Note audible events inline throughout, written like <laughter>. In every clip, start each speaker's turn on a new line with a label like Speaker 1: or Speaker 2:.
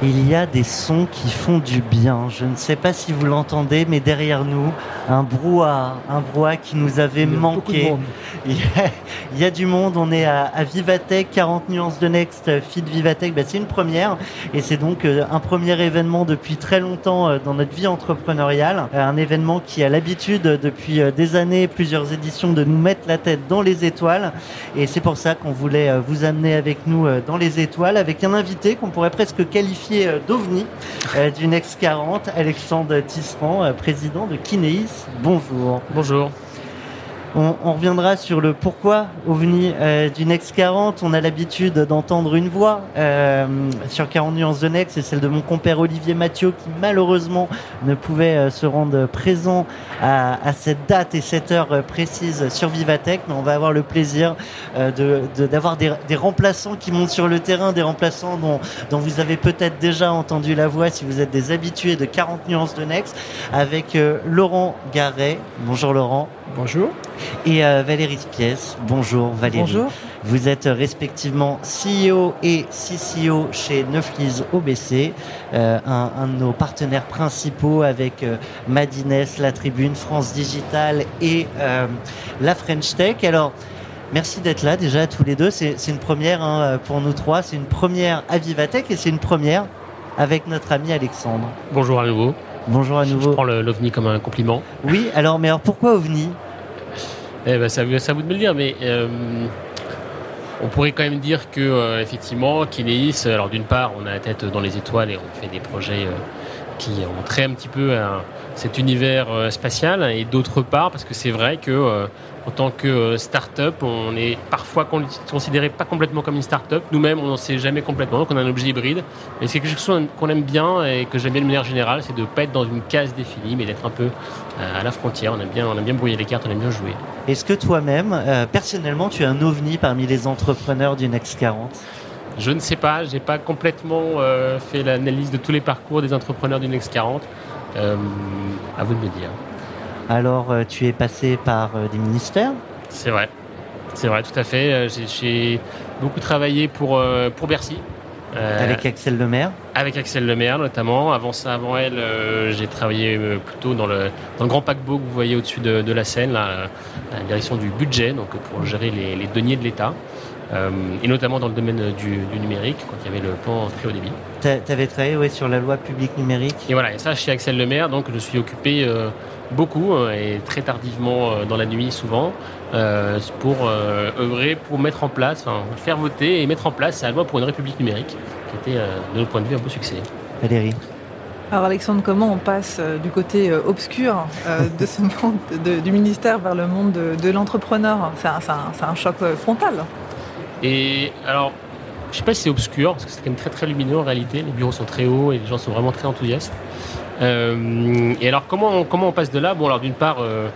Speaker 1: Il y a des sons qui font du bien. Je ne sais pas si vous l'entendez, mais derrière nous, un brouhaha, un brouhaha qui nous avait manqué. <laughs> Il y, a, il y, a, du monde. On est à, à, Vivatech, 40 nuances de Next, Fit Vivatech. Ben, c'est une première, et c'est donc euh, un premier événement depuis très longtemps euh, dans notre vie entrepreneuriale. Euh, un événement qui a l'habitude depuis des années, plusieurs éditions, de nous mettre la tête dans les étoiles. Et c'est pour ça qu'on voulait vous amener avec nous dans les étoiles, avec un invité qu'on pourrait presque qualifier d'OVNI du Next 40, Alexandre Tisserand, président de Kineis. Bonjour.
Speaker 2: Bonjour.
Speaker 1: On, reviendra sur le pourquoi OVNI euh, du Next 40. On a l'habitude d'entendre une voix euh, sur 40 nuances de Next, c'est celle de mon compère Olivier Mathieu qui malheureusement ne pouvait euh, se rendre présent à, à, cette date et cette heure précise sur Vivatech. Mais on va avoir le plaisir d'avoir de, de, des, remplaçants qui montent sur le terrain, des remplaçants dont, dont vous avez peut-être déjà entendu la voix si vous êtes des habitués de 40 nuances de Next, avec Laurent Garret. Bonjour Laurent.
Speaker 2: Bonjour.
Speaker 1: Et euh, Valérie Spies. Bonjour Valérie.
Speaker 3: Bonjour.
Speaker 1: Vous êtes respectivement CEO et CCO chez Neuflis OBC, euh, un, un, de nos partenaires principaux avec euh, Madines, La Tribune, France Digital et euh, la French Tech. Alors, Merci d'être là déjà tous les deux. C'est une première hein, pour nous trois. C'est une première à Vivatech et c'est une première avec notre ami Alexandre.
Speaker 2: Bonjour à nouveau.
Speaker 1: Bonjour à nouveau.
Speaker 2: Je prends l'OVNI comme un compliment.
Speaker 1: Oui, alors, mais alors pourquoi OVNI?
Speaker 2: Eh ben, ça, vous de me le dire, mais euh, on pourrait quand même dire que euh, effectivement, Kineis, alors d'une part, on a la tête dans les étoiles et on fait des projets euh, qui ont trait un petit peu à cet univers spatial, et d'autre part, parce que c'est vrai que en tant que start-up, on est parfois considéré pas complètement comme une start-up. Nous-mêmes, on n'en sait jamais complètement, donc on a un objet hybride. Et c'est quelque chose qu'on aime bien et que j'aime bien de manière générale, c'est de ne pas être dans une case définie, mais d'être un peu à la frontière. On aime bien, on aime bien brouiller les cartes, on aime bien jouer.
Speaker 1: Est-ce que toi-même, euh, personnellement, tu es un ovni parmi les entrepreneurs du Next 40
Speaker 2: Je ne sais pas, j'ai pas complètement euh, fait l'analyse de tous les parcours des entrepreneurs du Next 40. Euh, à vous de me dire.
Speaker 1: Alors, tu es passé par des ministères?
Speaker 2: C'est vrai. C'est vrai, tout à fait. J'ai beaucoup travaillé pour, pour Bercy.
Speaker 1: Euh, avec Axel Lemaire
Speaker 2: Avec Axel Lemaire notamment. Avant ça, avant elle, euh, j'ai travaillé euh, plutôt dans le, dans le grand paquebot que vous voyez au-dessus de, de, la Seine, là, à la direction du budget, donc pour gérer les, les deniers de l'État. Et notamment dans le domaine du, du, numérique, quand il y avait le plan très haut débit.
Speaker 1: Tu avais travaillé ouais, sur la loi publique numérique
Speaker 2: Et voilà, et ça chez Axel Lemaire, donc je suis occupé beaucoup et très tardivement dans la nuit souvent euh, pour euh, œuvrer pour mettre en place, enfin, faire voter et mettre en place la loi pour une république numérique, qui était euh, de notre point de vue un beau succès.
Speaker 1: Valérie
Speaker 3: alors Alexandre, comment on passe du côté obscur de ce <laughs> monde de, du ministère vers le monde de, de l'entrepreneur? C'est un, un, un, choc frontal.
Speaker 2: Et alors, je ne sais pas si c'est obscur, parce que c'est quand même très très lumineux en réalité. Les bureaux sont très hauts et les gens sont vraiment très enthousiastes. Euh, et alors, comment on, comment on passe de là? Bon, alors d'une part, euh,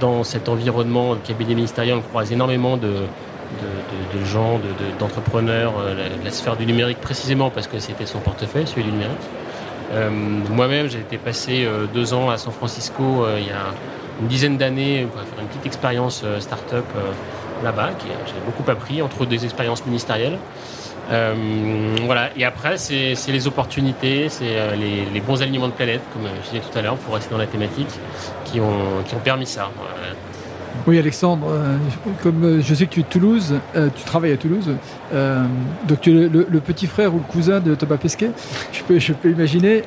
Speaker 2: dans cet environnement de cabinet ministériel, on croise énormément de, de, de gens, d'entrepreneurs, de, la, sphère du numérique précisément parce que c'était son portefeuille, celui du numérique. Moi-même, j'ai été passé deux ans à San Francisco il y a une dizaine d'années pour faire une petite expérience start-up là-bas. J'ai beaucoup appris, entre des expériences ministérielles. Euh, voilà. Et après, c'est les opportunités, c'est euh, les, bons alignements de planète, comme je disais tout à l'heure, pour rester dans la thématique, qui ont, permis ça.
Speaker 4: Oui, Alexandre, euh, comme je sais que tu es de Toulouse, tu travailles à Toulouse, donc tu es le, petit frère ou le cousin de Thomas Pesquet, je peux, je imaginer.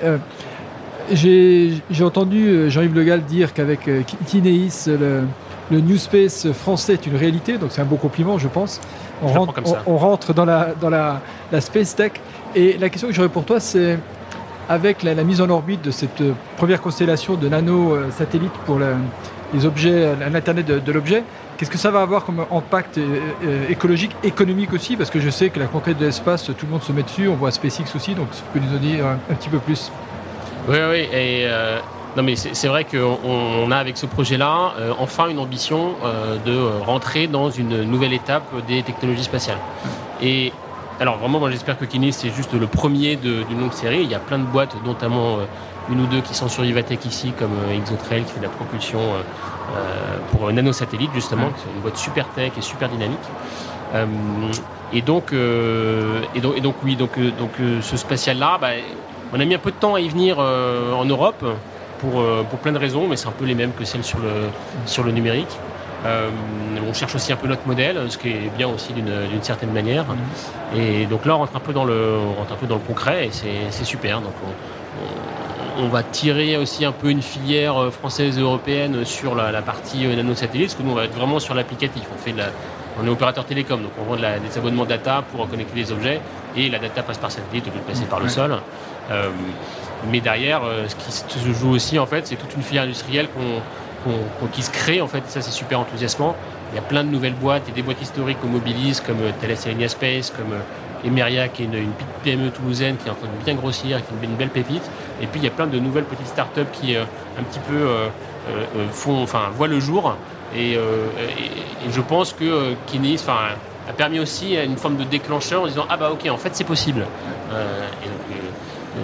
Speaker 4: J'ai entendu Jean-Yves Le Gall dire qu'avec Kineis, le, le New Space français est une réalité, donc c'est un beau compliment, je pense. On, rentre, dans, la, dans la, Space Tech. Et la question que j'aurais pour toi, c'est avec la, mise en orbite de cette première constellation de nano-satellites pour les objets, l'Internet de, l'objet, qu'est-ce que ça va avoir comme impact euh, euh, écologique, économique aussi? Parce que je sais que la conquête de l'espace, tout le monde se met dessus, on voit SpaceX aussi, donc tu peux nous en dire un, petit peu plus.
Speaker 2: Oui, oui, et euh, non, mais c'est vrai qu'on a avec ce projet-là euh, enfin une ambition euh, de rentrer dans une nouvelle étape des technologies spatiales. Et alors vraiment, moi j'espère que Kinesis c'est juste le premier d'une longue série. Il y a plein de boîtes, notamment euh, une ou deux qui sont sur Ivatech ici, comme Exotrail qui fait de la propulsion pour nanosatellites justement, qui est une boîte super tech et super dynamique. et donc, et donc, et donc oui, donc, donc ce spatial-là, bah, on a mis un peu de temps à y venir en Europe pour, euh, pour plein de raisons, mais c'est un peu les mêmes que celles sur le, sur le numérique. Euh, on cherche aussi un peu notre modèle, ce qui est bien aussi d'une certaine manière. Mhm. Et donc là, on rentre un peu dans le, on rentre un peu dans le concret et c'est super. Donc on, va tirer aussi un peu une filière euh, française et européenne sur la, partie nanosatellite, parce que nous, on va être vraiment sur l'applicatif. On fait on est opérateur télécom, donc on vend des abonnements data pour connecter les objets, et la data passe par satellite au lieu de passer par le sol. Mais derrière, euh, ce qui se joue aussi, en fait, c'est toute une filière industrielle qui se crée, en fait, ça c'est super enthousiasmant. Il y a plein de nouvelles boîtes et des boîtes historiques qu'on mobilise, comme euh, Thales Alenia Space, comme euh, Emeria, qui est une, une, PME toulousaine qui est en train de bien grossir, qui est une, belle pépite. Et puis il y a plein de nouvelles petites startups qui un petit peu font, enfin, voient le jour. Et, je pense que Kinesis a permis aussi une forme de déclencheur en disant ah bah ok en fait c'est possible.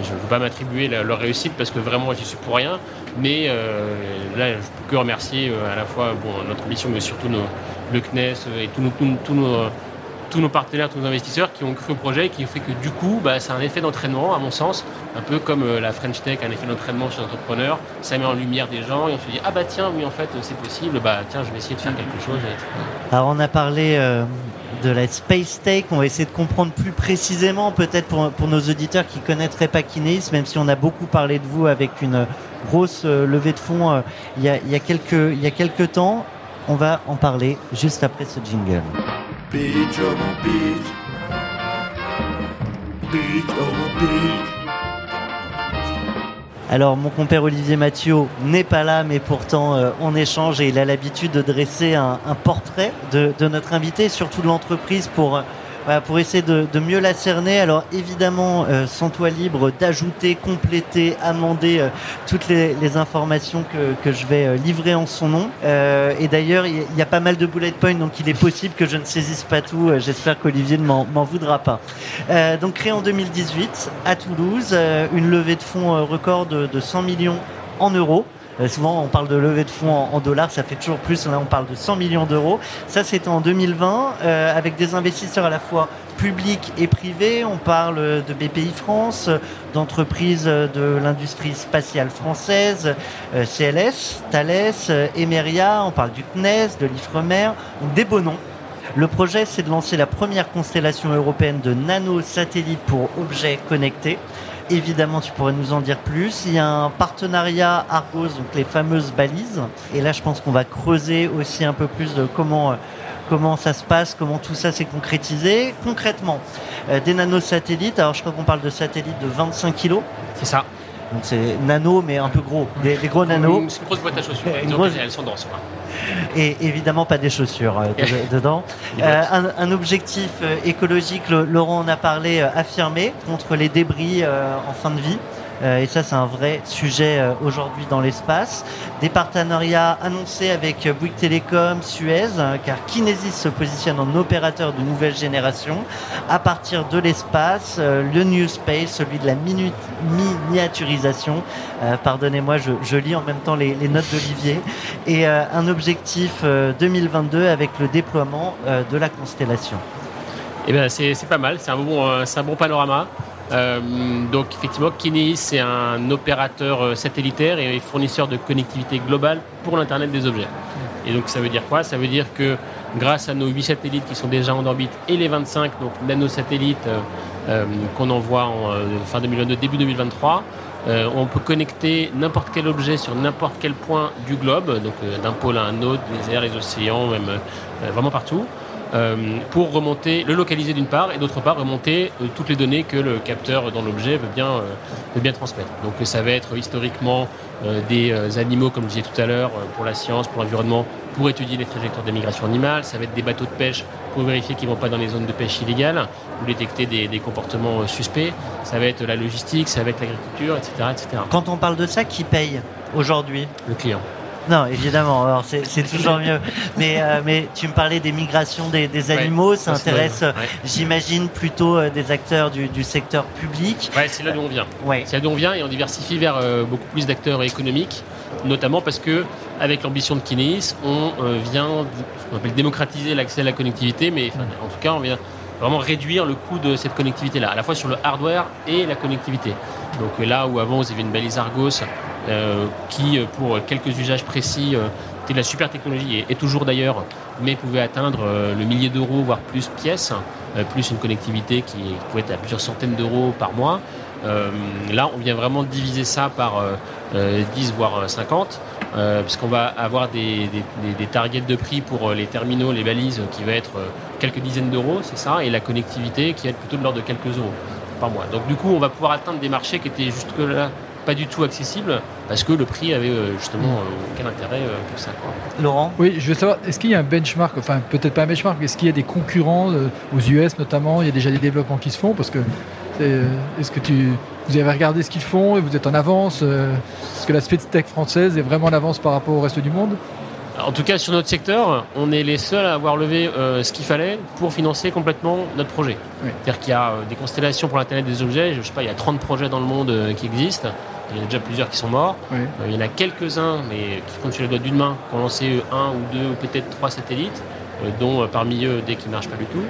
Speaker 2: Je ne veux pas m'attribuer leur réussite parce que vraiment j'y suis pour rien. Mais euh, là, je peux que remercier euh, à la fois bon, notre mission, mais surtout le CNES et tous nos, tous, nos, partenaires, tous nos investisseurs qui ont cru au projet et qui ont fait que du coup, bah, c'est un effet d'entraînement, à mon sens, un peu comme euh, la French Tech, un effet d'entraînement chez l'entrepreneur. Ça met en lumière des gens et on se dit ah bah tiens, oui en fait c'est possible, bah tiens, je vais essayer de faire quelque chose.
Speaker 1: Alors on a parlé de la Space Tech. On va essayer de comprendre plus précisément, peut-être pour, nos auditeurs qui connaîtraient pas Kinesis, même si on a beaucoup parlé de vous avec une grosse euh, levée de fonds euh, il, y a, il y a quelques temps. On va en parler juste après ce jingle. Alors mon compère Olivier Mathieu n'est pas là, mais pourtant euh, on échange et il a l'habitude de dresser un, portrait de, notre invité, surtout de l'entreprise pour... Euh, pour essayer de, mieux la cerner. Alors évidemment, euh, sans toi libre d'ajouter, compléter, amender toutes les, informations que, je vais livrer en son nom. et d'ailleurs, il y, a pas mal de bullet points, donc il est possible que je ne saisisse pas tout. J'espère qu'Olivier ne m'en voudra pas. donc créé en 2018 à Toulouse, une levée de fonds record de, de 100 millions en euros. Euh, souvent, on parle de levée de fonds en, dollars, ça fait toujours plus. Là, on parle de 100 millions d'euros. Ça, c'était en 2020, euh, avec des investisseurs à la fois publics et privés. On parle de BPI France, d'entreprises de l'industrie spatiale française, euh, CLS, Thales, Emeria. On parle du CNES, de l'IFREMER, des beaux noms. Le projet, c'est de lancer la première constellation européenne de nanosatellites pour objets connectés. Évidemment, tu pourrais nous en dire plus. Il y a un partenariat Argos, donc les fameuses balises. Et là, je pense qu'on va creuser aussi un peu plus de comment, euh, comment ça se passe, comment tout ça s'est concrétisé. Concrètement, euh, des nanosatellites. Alors, je crois qu'on parle de satellites de 25 kg.
Speaker 2: C'est ça.
Speaker 1: Donc, c'est nano, mais un peu gros. Des, gros nanos.
Speaker 2: C'est une grosse boîte à chaussures. Elles sont denses
Speaker 1: et évidemment pas des chaussures euh, dedans. <laughs> Euh, un, objectif euh, écologique, Laurent en a parlé, affirmé contre les débris en fin de vie. Euh, et ça, c'est un vrai sujet euh, aujourd'hui dans l'espace. Des partenariats annoncés avec Bouygues Télécom, Suez, hein, car Kinesis se positionne en opérateur de nouvelle génération à partir de l'espace, le New Space, celui de la miniaturisation. Pardonnez-moi, je, lis en même temps les, notes d'Olivier. Et un objectif 2022 avec le déploiement de la constellation.
Speaker 2: Eh c'est pas mal, c'est un, bon, un bon panorama. Euh, donc effectivement, Kineis c'est un opérateur euh, satellitaire et fournisseur de connectivité globale pour l'Internet des objets. Et donc ça veut dire quoi? Ça veut dire que grâce à nos 8 satellites qui sont déjà en orbite et les 25 donc nanosatellites euh, qu'on envoie en fin 2022, début 2023, on peut connecter n'importe quel objet sur n'importe quel point du globe, donc d'un pôle à un autre, les airs, les océans, même vraiment partout. Euh, pour remonter, le localiser d'une part, et d'autre part remonter euh, toutes les données que le capteur dans l'objet veut bien, euh, veut bien transmettre. Donc ça va être historiquement des animaux, comme je disais tout à l'heure, pour la science, pour l'environnement, pour étudier les trajectoires des migrations animales. Ça va être des bateaux de pêche pour vérifier qu'ils ne vont pas dans les zones de pêche illégales ou détecter des, des, comportements suspects. Ça va être la logistique, ça va être l'agriculture, etc., etc.
Speaker 1: Quand on parle de ça, qui paye aujourd'hui?
Speaker 2: Le client.
Speaker 1: Non, évidemment, c'est toujours mieux. Mais, euh, mais tu me parlais des migrations des, animaux, ça intéresse, euh, j'imagine, plutôt euh, des acteurs du, secteur public.
Speaker 2: Ouais, c'est là d'où on vient. C'est là d'où on vient et on diversifie vers beaucoup plus d'acteurs économiques, notamment parce que avec l'ambition de Kineis, on vient, on appelle démocratiser l'accès à la connectivité, mais en tout cas, on vient vraiment réduire le coût de cette connectivité-là, à la fois sur le hardware et la connectivité. Donc là où avant vous avez une balise Argos qui, euh, pour quelques usages précis, euh, était de la super technologie et, toujours d'ailleurs, mais pouvait atteindre le millier d'euros, voire plus pièces, plus une connectivité qui pouvait être à plusieurs centaines d'euros par mois. là, on vient vraiment diviser ça par 10 voire 50, puisqu'on va avoir des, des, targets de prix pour les terminaux, les balises, qui va être quelques dizaines d'euros, c'est ça, et la connectivité qui va être plutôt de l'ordre de quelques euros par mois. Donc du coup, on va pouvoir atteindre des marchés qui étaient jusque-là pas du tout accessible parce que le prix avait euh, justement euh, aucun intérêt euh, pour ça.
Speaker 1: Laurent?
Speaker 4: Oui, je veux savoir, est-ce qu'il y a un benchmark, enfin peut-être pas un benchmark, mais est-ce qu'il y a des concurrents aux US notamment? Il y a déjà des développements qui se font parce que est-ce que tu, vous avez regardé ce qu'ils font et vous êtes en avance Est-ce que la tech française est vraiment en avance par rapport au reste du monde?
Speaker 2: En tout cas, sur notre secteur, on est les seuls à avoir levé ce qu'il fallait pour financer complètement notre projet. C'est-à-dire qu'il y a des constellations pour l'Internet des objets. Je ne sais pas, il y a 30 projets dans le monde qui existent. Il y en a déjà plusieurs qui sont morts. Euh, il y en a quelques-uns, mais qui comptent sur les doigts d'une main, qui ont lancé un ou deux ou peut-être trois satellites, euh, dont euh, parmi eux des qui ne marchent pas du tout.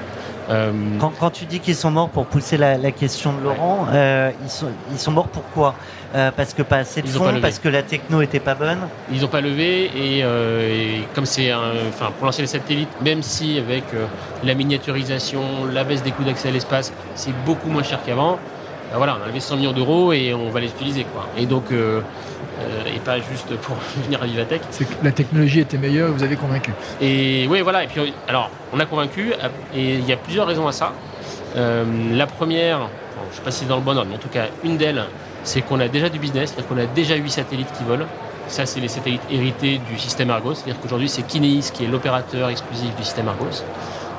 Speaker 1: Quand, tu dis qu'ils sont morts pour pousser la, question de Laurent, ils, sont, ils sont morts pourquoi Parce que pas assez de fonds, parce que la techno était pas bonne?
Speaker 2: Ils n'ont pas levé et, comme c'est enfin pour lancer les satellites, même si avec la miniaturisation, la baisse des coûts d'accès à l'espace, c'est beaucoup moins cher qu'avant, ben voilà, on a levé 100 millions d'euros et on va les utiliser. Quoi. Et donc, euh, euh, et pas juste pour <laughs> venir à Vivatech.
Speaker 4: C'est que la technologie était meilleure, vous avez convaincu.
Speaker 2: Et oui, voilà. Et puis, alors, on a convaincu, et il y a plusieurs raisons à ça. Euh, la première, je ne sais pas si c'est dans le bon ordre, mais en tout cas, une d'elles, c'est qu'on a déjà du business, c'est-à-dire qu'on a déjà 8 satellites qui volent. Ça, c'est les satellites hérités du système Argos. C'est-à-dire qu'aujourd'hui, c'est Kineis qui est l'opérateur exclusif du système Argos.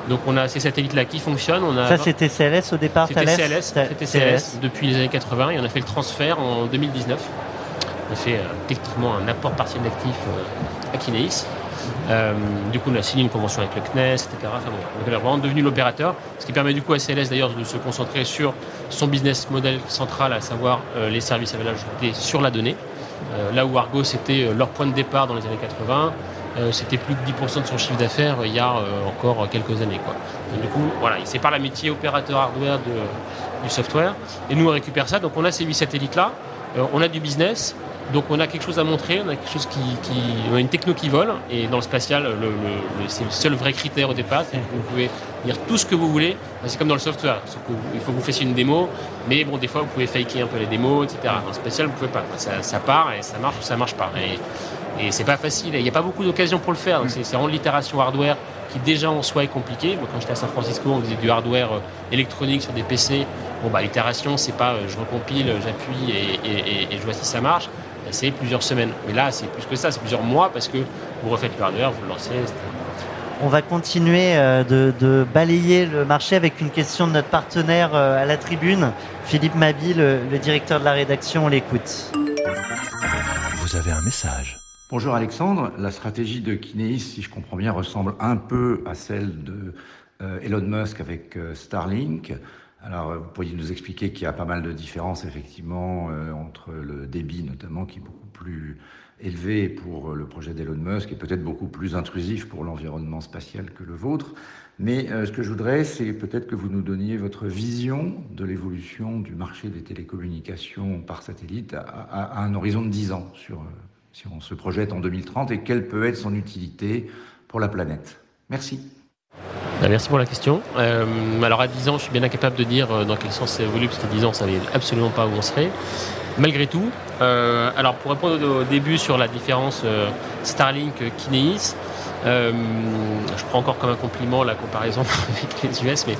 Speaker 2: Donc on a ces satellites-là qui fonctionnent. On a
Speaker 1: ça c'était CLS au départ
Speaker 2: C'était CLS, c'était CLS depuis les années 80 et on a fait le transfert en 2019. On a fait euh, techniquement un apport partiel d'actifs euh, à Kineis. Euh, du coup, on a signé une convention avec le CNES, etc. Enfin, bon, on est vraiment devenu l'opérateur, ce qui permet du coup à CLS d'ailleurs de se concentrer sur son business model central, à savoir les services à valeur ajoutée sur la donnée. là où Argo c'était leur point de départ dans les années 80, euh, c'était plus de 10% de son chiffre d'affaires il y a euh, encore quelques années. Quoi. du coup, voilà, il sépare la métier opérateur hardware du software. Et nous, on récupère ça. Donc on a ces 8 satellites-là, euh, on a du business, donc on a quelque chose à montrer, on a quelque chose qui, une techno qui vole. Et dans le spatial, c'est le seul vrai critère au départ. Vous pouvez dire tout ce que vous voulez. C'est comme dans le software. il faut que vous fassiez une démo, mais bon, des fois vous pouvez faker un peu les démos, etc. Dans le spatial, vous pouvez pas. Ça, ça part et ça marche ou ça marche pas. Et, et c'est pas facile. Il n'y a pas beaucoup d'occasions pour le faire. C'est vraiment l'itération hardware qui déjà en soi est compliquée. quand j'étais à San Francisco, on faisait du hardware euh, électronique sur des PC. Bon, bah, l'itération, c'est pas euh, je recompile, j'appuie et, je vois si ça marche. C'est plusieurs semaines. Mais là, c'est plus que ça, c'est plusieurs mois parce que vous refaites le hardware, vous le lancez,
Speaker 1: On va continuer euh, de, balayer le marché avec une question de notre partenaire à la tribune, Philippe Mabi, le, le directeur de la rédaction, on l'écoute.
Speaker 5: Vous avez un message.
Speaker 6: Bonjour Alexandre, la stratégie de Kineis, si je comprends bien, ressemble un peu à celle de euh, Elon Musk avec euh, Starlink. Alors, euh, vous pourriez nous expliquer qu'il y a pas mal de différences, effectivement, entre le débit, notamment, qui est beaucoup plus élevé pour le projet d'Elon Musk et peut-être beaucoup plus intrusif pour l'environnement spatial que le vôtre. Mais ce que je voudrais, c'est peut-être que vous nous donniez votre vision de l'évolution du marché des télécommunications par satellite à, un horizon de 10 ans, sur, si on se projette en 2030, et quelle peut être son utilité pour la planète. Merci.
Speaker 2: Bah, merci pour la question. Euh, alors à 10 ans, je suis bien incapable de dire euh, dans quel sens ça évolue, parce qu'à 10 ans, on ne savait absolument pas où on serait. Malgré tout, euh, alors pour répondre au, début sur la différence Starlink-Kineis, euh, je prends encore comme un compliment la comparaison <laughs> avec les US, mais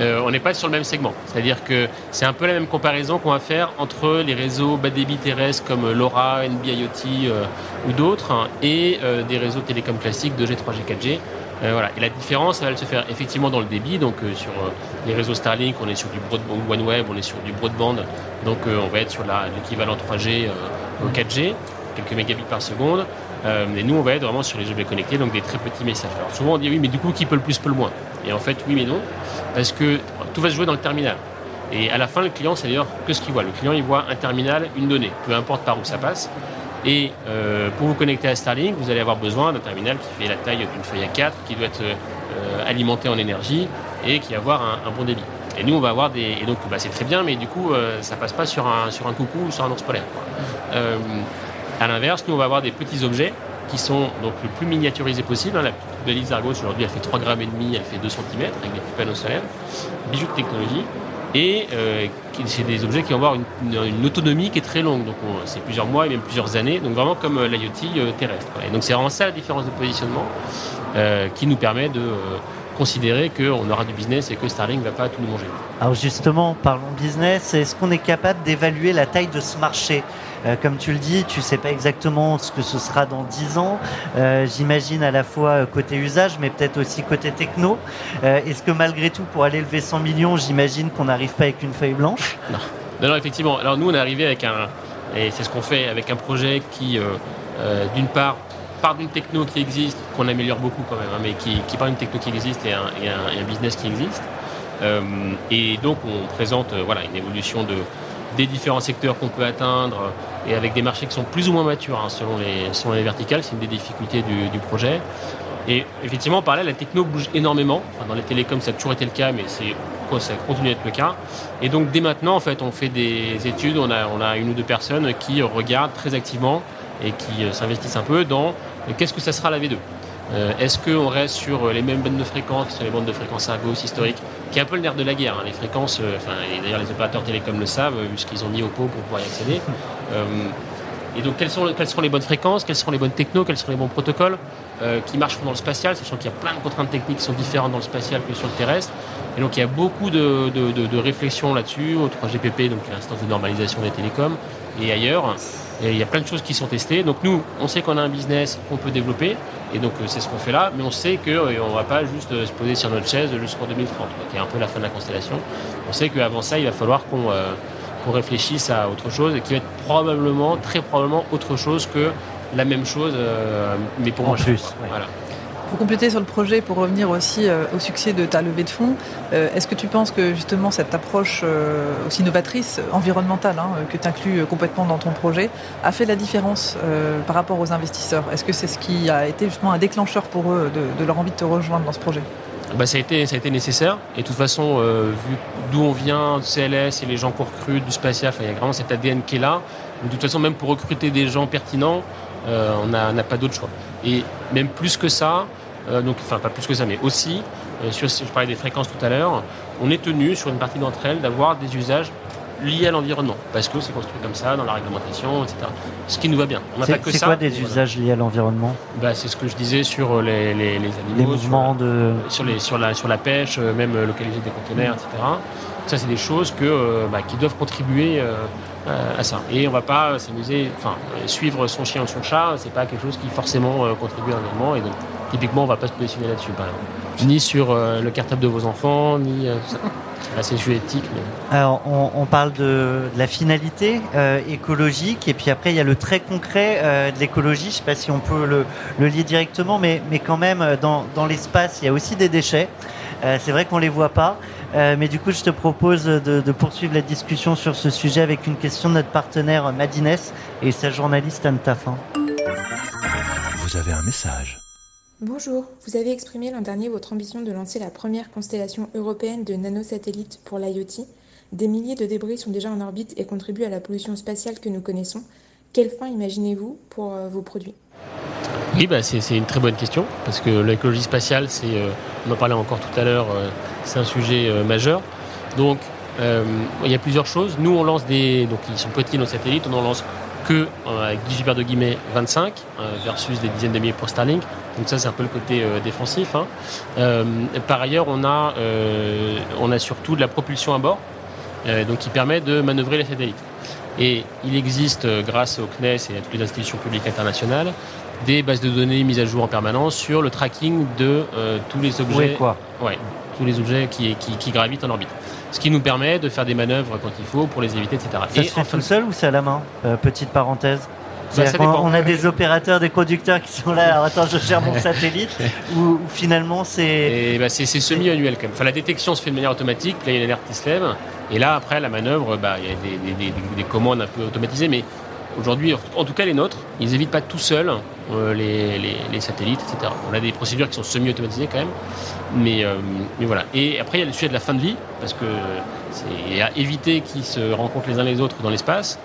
Speaker 2: euh, on n'est pas sur le même segment. C'est-à-dire que c'est un peu la même comparaison qu'on va faire entre les réseaux bas débit terrestres comme LoRa, NB-IoT euh, ou d'autres, hein, et des réseaux télécom classiques 2G, 3G, 4G. Euh, voilà. Et la différence, va se faire effectivement dans le débit. Donc sur les réseaux Starlink, on est sur du broadband OneWeb, on est sur du broadband. Donc on va être sur l'équivalent 3G euh, au 4G, quelques mégabits par seconde. Euh, et nous, on va être vraiment sur les objets connectés, donc des très petits messages. Alors souvent on dit oui, mais du coup, qui peut le plus, peut le moins. Et en fait, oui, mais non, parce que tout va se jouer dans le terminal. Et à la fin, le client, c'est d'ailleurs que ce qu'il voit. Le client, il voit un terminal, une donnée, peu importe par où ça passe. Et euh, pour vous connecter à Starlink, vous allez avoir besoin d'un terminal qui fait la taille d'une feuille A4, qui doit être euh, alimenté en énergie et qui va avoir un, bon débit. Et nous, on va avoir des. Et donc, bah, c'est très bien, mais du coup, ça passe pas sur un, sur un coucou ou sur un ours polaire. À l'inverse, nous, on va avoir des petits objets qui sont donc le plus miniaturisés possible. hein. La petite balise Argos, aujourd'hui, elle fait 3 grammes elle fait 2 cm avec des petits panneaux solaires. Bijou de technologie. Et euh, c'est des objets qui vont avoir une, autonomie qui est très longue. Donc, on- c'est plusieurs mois et même plusieurs années. Donc, vraiment comme euh, l'IoT euh, terrestre. Et donc, c'est vraiment ça la différence de positionnement qui nous permet de considérer qu'on aura du business et que Starlink ne va pas tout nous manger.
Speaker 1: Alors justement, parlons business. Est-ce qu'on est capable d'évaluer la taille de ce marché? Comme tu le dis, tu sais pas exactement ce que ce sera dans 10 ans. Euh, J'imagine à la fois euh, côté usage, mais peut-être aussi côté techno. Euh, Est-ce que malgré tout, pour aller lever 100 millions, j'imagine qu'on n'arrive pas avec une feuille blanche?
Speaker 2: Non, non, effectivement. Alors nous, on est arrivé avec un, et c'est ce qu'on fait, avec un projet qui, euh, euh, d'une part, part d'une techno qui existe, qu'on améliore beaucoup quand même, hein, mais qui, qui part d'une techno qui existe et un, business qui existe. Euh, et donc, on présente euh, voilà, une évolution de, des différents secteurs qu'on peut atteindre euh, et avec des marchés qui sont plus ou moins matures hein, selon, les, selon les verticales. C'est une des difficultés du, projet. Et effectivement, en parallèle, la techno bouge énormément. Dans les télécoms, ça a toujours été le cas, mais c'est, ça continue d'être le cas. Et donc, dès maintenant, en fait, on fait des études. On a, on a une ou deux personnes qui regardent très activement et qui euh, s'investissent un peu dans euh, qu'est-ce que ça sera la V2. Euh, Est-ce qu'on reste sur les mêmes bandes de fréquences, qui sont les bandes de fréquences Argos historiques, qui est un peu le nerf de la guerre. hein. Les fréquences, et d'ailleurs les opérateurs télécoms le savent, vu ce qu'ils ont mis au pot pour pouvoir y accéder. Euh, et donc, quelles, sont, seront les bonnes fréquences, quelles seront les bonnes technos, quels seront les bons protocoles euh, qui marcheront dans le spatial, sachant qu'il y a plein de contraintes techniques qui sont différentes dans le spatial que sur le terrestre. Et donc, il y a beaucoup de, réflexions là-dessus, au 3GPP, donc l'instance de normalisation des télécoms, et ailleurs. Et il y a plein de choses qui sont testées. Donc, nous, on sait qu'on a un business qu'on peut développer, et donc euh, c'est ce qu'on fait là, mais on sait qu'on ne va pas juste se poser sur notre chaise jusqu'en 2030, quoi, qui est un peu la fin de la constellation. On sait qu'avant ça, il va falloir qu'on qu'on réfléchisse à autre chose, et qui va être probablement, très probablement, autre chose que la même chose, euh, mais pour
Speaker 1: En
Speaker 2: cher,
Speaker 1: plus,
Speaker 2: quoi.
Speaker 1: ouais.
Speaker 2: Voilà.
Speaker 3: Pour compléter sur le projet, pour revenir aussi euh, au succès de ta levée de fonds, euh, est-ce que tu penses que justement cette approche euh, aussi novatrice, environnementale, hein, que tu inclus complètement dans ton projet, a fait la différence euh, par rapport aux investisseurs? Est-ce que c'est ce qui a été justement un déclencheur pour eux de, de leur envie de te rejoindre dans ce projet?
Speaker 2: Bah, ça, a été, ça a été nécessaire. Et de toute façon, euh, vu d'où on vient, du CLS et les gens qu'on recrute, du spatial, il y a vraiment cet ADN qui est là. De toute façon, même pour recruter des gens pertinents, euh, on n'a on n'a pas d'autre choix. Et même plus que ça, euh, donc, enfin pas plus que ça, mais aussi, euh, sur, je parlais des fréquences tout à l'heure, on est tenu sur une partie d'entre elles d'avoir des usages liés à l'environnement, parce que c'est construit comme ça dans la réglementation, etc. Ce qui nous va bien. On n'a pas que
Speaker 1: c'est quoi des
Speaker 2: voilà.
Speaker 1: usages liés à l'environnement?
Speaker 2: Bah, C'est ce que je disais sur les, les, les animaux,
Speaker 1: Les
Speaker 2: sur
Speaker 1: mouvements de...
Speaker 2: sur, les, sur, la, sur la pêche, euh, même euh, localiser des conteneurs, etc. Ça, c'est des choses que, euh, bah, qui doivent contribuer euh, à- ça. Et on va pas s'amuser, enfin, euh, suivre son chien ou son chat, c'est pas quelque chose qui forcément euh, contribue à l'environnement. Et donc, typiquement, on va pas se positionner là-dessus, par exemple. Ni sur euh, le cartable de vos enfants, ni euh, tout ça. c'est sujet éthique.
Speaker 1: Alors, on, parle de, la finalité écologique, et puis après, il y a le très concret de l'écologie. Je ne sais pas si on peut le, lier directement, mais, mais quand même, dans, dans l'espace, il y a aussi des déchets. c'est vrai qu'on ne les voit pas. Euh, mais du coup, je te propose de, poursuivre la discussion sur ce sujet avec une question de notre partenaire Madines et sa journaliste Anne Taffin.
Speaker 5: Vous avez un message.
Speaker 7: Bonjour, vous avez exprimé l'an dernier votre ambition de lancer la première constellation européenne de nanosatellites pour l'IoT. Des milliers de débris sont déjà en orbite et contribuent à la pollution spatiale que nous connaissons. Quelle fin imaginez-vous pour euh, vos produits?
Speaker 2: Oui, bah, c'est une très bonne question, parce que l'écologie spatiale, euh, on en parlait encore tout à l'heure, euh, c'est un sujet majeur. Donc, il y a plusieurs choses. Nous, on lance des, donc ils sont petits nos satellites, on en lance que avec 18 paires de guillemets 25 versus des dizaines de milliers pour Starlink. Donc ça, c'est un peu le côté défensif. Hein. par ailleurs, on a, on a surtout de la propulsion à bord, donc qui permet de manœuvrer les satellites. Et il existe, grâce au CNES et à toutes les institutions publiques internationales, des bases de données mises à jour en permanence sur le tracking de euh, tous les objets.
Speaker 1: quoi
Speaker 2: ouais, tous les objets qui, qui, gravitent en orbite. Ce qui nous permet de faire des manœuvres quand il faut pour les éviter, etc.
Speaker 1: Ça se fait tout seul ou c'est à la main euh, Petite parenthèse. Bah, on a des opérateurs, des producteurs qui sont là. Alors attends, je gère mon <laughs> satellite. ou finalement c'est.
Speaker 2: Bah, c'est semi-annuel quand même. Enfin, la détection se fait de manière automatique. Là, il y a une alerte qui se lève. Et là, après, la manœuvre, bah, il y a des, des, des commandes un peu automatisées. Mais Aujourd'hui, en tout cas les nôtres, ils évitent pas tout seuls euh, les, satellites, etc. On a des procédures qui sont semi-automatisées quand même, mais, euh, mais voilà. Et après, il y a le sujet de la fin de vie, parce que c'est à éviter qu'ils se rencontrent les uns les autres dans l'espace.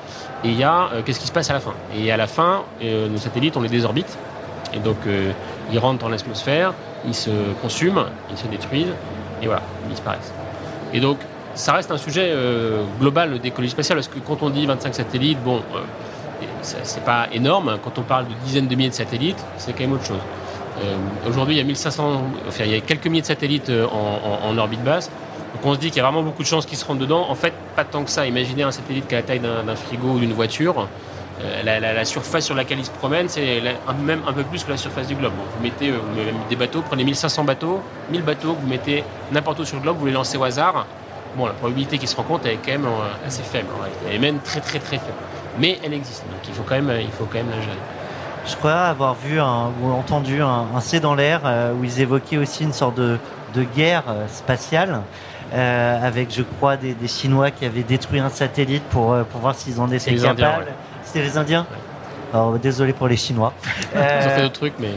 Speaker 2: Et il y a euh, qu'est-ce qui se passe à la fin? Et à la fin, nos satellites, on les désorbite. Et donc, ils rentrent dans l'atmosphère, ils se consument, ils se détruisent, et voilà, ils disparaissent. Et donc, ça reste un sujet global d'écologie spatiale, parce que quand on dit 25 satellites, bon, c'est pas énorme. Quand on parle de dizaines de milliers de satellites, c'est quand même autre chose. Euh, aujourd'hui, il y a 1500, enfin, il y a quelques milliers de satellites euh, en, orbite basse. Donc on se dit qu'il y a vraiment beaucoup de chances qu'ils se rendent dedans. En fait, pas tant que ça. Imaginez un satellite qui a la taille d'un frigo ou d'une voiture. Euh, la, surface sur laquelle il se promène, c'est même un peu plus que la surface du globe. vous mettez des bateaux, prenez 1500 bateaux, 1000 bateaux, vous mettez n'importe où sur le globe, vous les lancez au hasard. Bon, la probabilité qu'ils se rencontrent est quand même assez faible. Elle est même très très très faible mais elle existe. Donc il faut quand même, il faut quand même la gérer.
Speaker 1: Je crois avoir vu ou entendu un, C dans l'air euh, où ils évoquaient aussi une sorte de, guerre euh, spatiale. Euh, avec, je crois, des, Chinois qui avaient détruit un satellite pour, pour voir s'ils en étaient capables. C'était les Indiens Alors, désolé pour les Chinois. <laughs>
Speaker 2: Ils ont fait d'autres trucs, mais...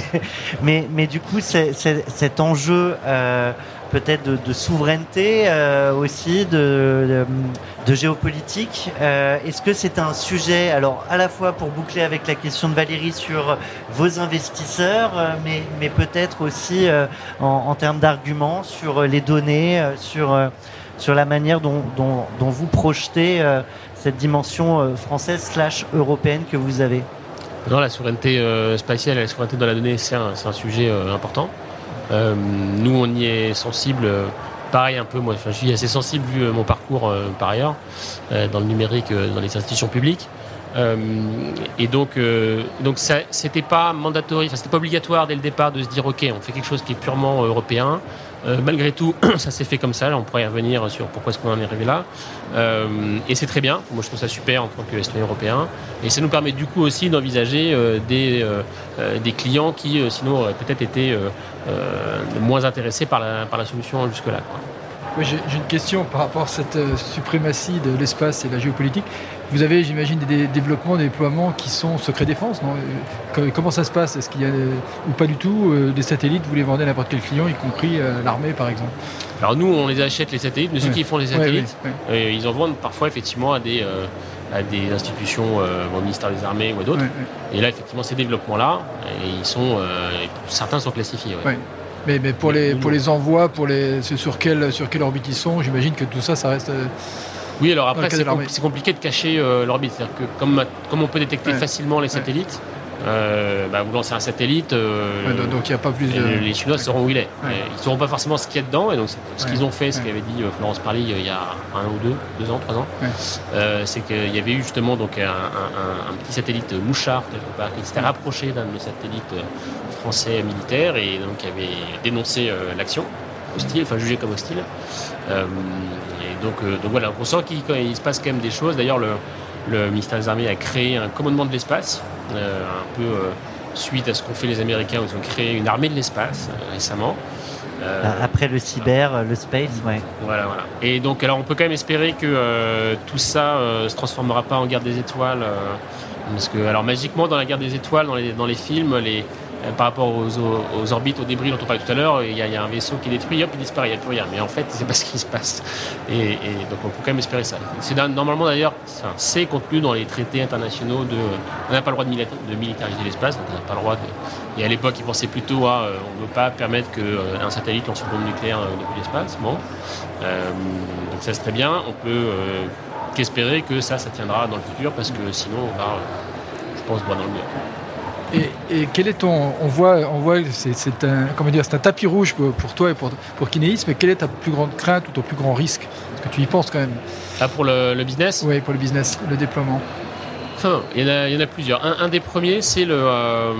Speaker 2: <laughs>
Speaker 1: mais... mais... du coup, cet enjeu peut-être de, souveraineté euh, aussi, de, géopolitique. Euh, est-ce que c'est un sujet, alors à la fois pour boucler avec la question de Valérie sur vos investisseurs, euh, mais, peut-être aussi en, termes d'arguments sur les données, sur, sur la manière dont, vous projetez cette dimension française slash européenne que vous avez?
Speaker 2: Non, la souveraineté spatiale et la souveraineté dans la donnée, c'est un, sujet important. Euh, nous, on y est sensible. Euh, pareil un peu, moi, je suis assez sensible vu euh, mon parcours par ailleurs dans le numérique, dans les institutions publiques. et donc, donc ça, c'était pas mandatory, c'était pas obligatoire dès le départ de se dire ok, on fait quelque chose qui est purement européen. Euh, malgré tout, <clears throat> ça s'est fait comme ça. On pourrait y revenir sur pourquoi est-ce qu'on en est arrivé là. Euh, et c'est très bien. Moi, je trouve ça super en tant que citoyen européen. Et ça nous permet du coup aussi d'envisager euh, des, clients qui, sinon, auraient peut-être été moins intéressés par la solution jusque-là.
Speaker 4: j'ai une question par rapport à cette suprématie de l'espace et de la géopolitique. Vous avez, j'imagine, des développements, des déploiements qui sont secret défense, non? Euh, Comment ça se passe? Est-ce qu'il y a, ou pas du tout, euh, des satellites, vous les vendez à n'importe quel client, y compris euh, l'armée par exemple?
Speaker 2: Alors nous, on les achète les satellites, mais ceux qui font les satellites, ils en vendent parfois effectivement à des, à des institutions, au ministère des Armées ou à d'autres. Et là, effectivement, ces développements-là, ils sont, certains sont classifiés.
Speaker 4: Mais, mais, pour, les, pour les envois, pour les, sur, quelle, sur quelle orbite ils sont, j'imagine que tout ça, ça reste
Speaker 2: oui, alors après, c'est compliqué de cacher euh, l'orbite. C'est-à-dire que comme, comme, on peut détecter facilement les satellites, euh, bah, vous lancez un satellite,
Speaker 4: euh, donc il a pas plus
Speaker 2: les Chinois sauront où il est. Ils ne sauront pas forcément ce qu'il y a dedans. Et donc ce qu'ils ont fait, ce qu'avait dit Florence Parly il y a un ou deux, deux ans, trois ans, c'est qu'il y avait eu justement donc un, petit satellite mouchard qui s'était rapproché d'un de nos satellites français militaires et donc qui avait dénoncé l'action. hostile, enfin jugé comme hostile. Et donc, donc voilà, on sent qu'il se passe quand même des choses. D'ailleurs, le, le ministère des Armées a créé un commandement de l'espace, un peu suite à ce qu'ont fait les Américains, où ils ont créé une armée de l'espace récemment.
Speaker 1: Euh, Après le cyber, le space, ouais.
Speaker 2: Voilà, voilà. Et donc, alors, on peut quand même espérer que euh, tout ça euh, se transformera pas en guerre des étoiles, parce que, alors, magiquement, dans la guerre des étoiles, dans les, dans les films, les, euh, par rapport aux, orbites, aux débris dont on parlait tout à l'heure, il y, a, un vaisseau qui est détruit, hop, il disparaît, il n'y a plus rien. Mais en fait, <laughs> c'est pas ce qui se passe. Et, donc, on peut quand même espérer ça. Normalement d'ailleurs, c'est contenu dans les traités internationaux de. On n'a pas le droit de, militariser l'espace, donc on n'a pas le droit de. Et à l'époque, ils pensaient plutôt à. Euh, on ne veut pas permettre qu'un euh, satellite lance une bombe nucléaire depuis l'espace. Bon. donc, ça, très bien. On peut qu'espérer que ça, ça tiendra dans le futur, parce que sinon, on va, je pense, droit dans le mur.
Speaker 4: Et, quel est ton. On voit, on voit c'est un, comment dire, c'est un tapis rouge pour, toi et pour, pour Kinéis, mais quelle est ta plus grande crainte ou ton plus grand risque? Parce que tu y penses quand même.
Speaker 2: Ah, pour le, business?
Speaker 4: Oui, pour le business, le déploiement.
Speaker 2: Enfin, il, y en a, il y en a plusieurs. Un, des premiers, c'est euh,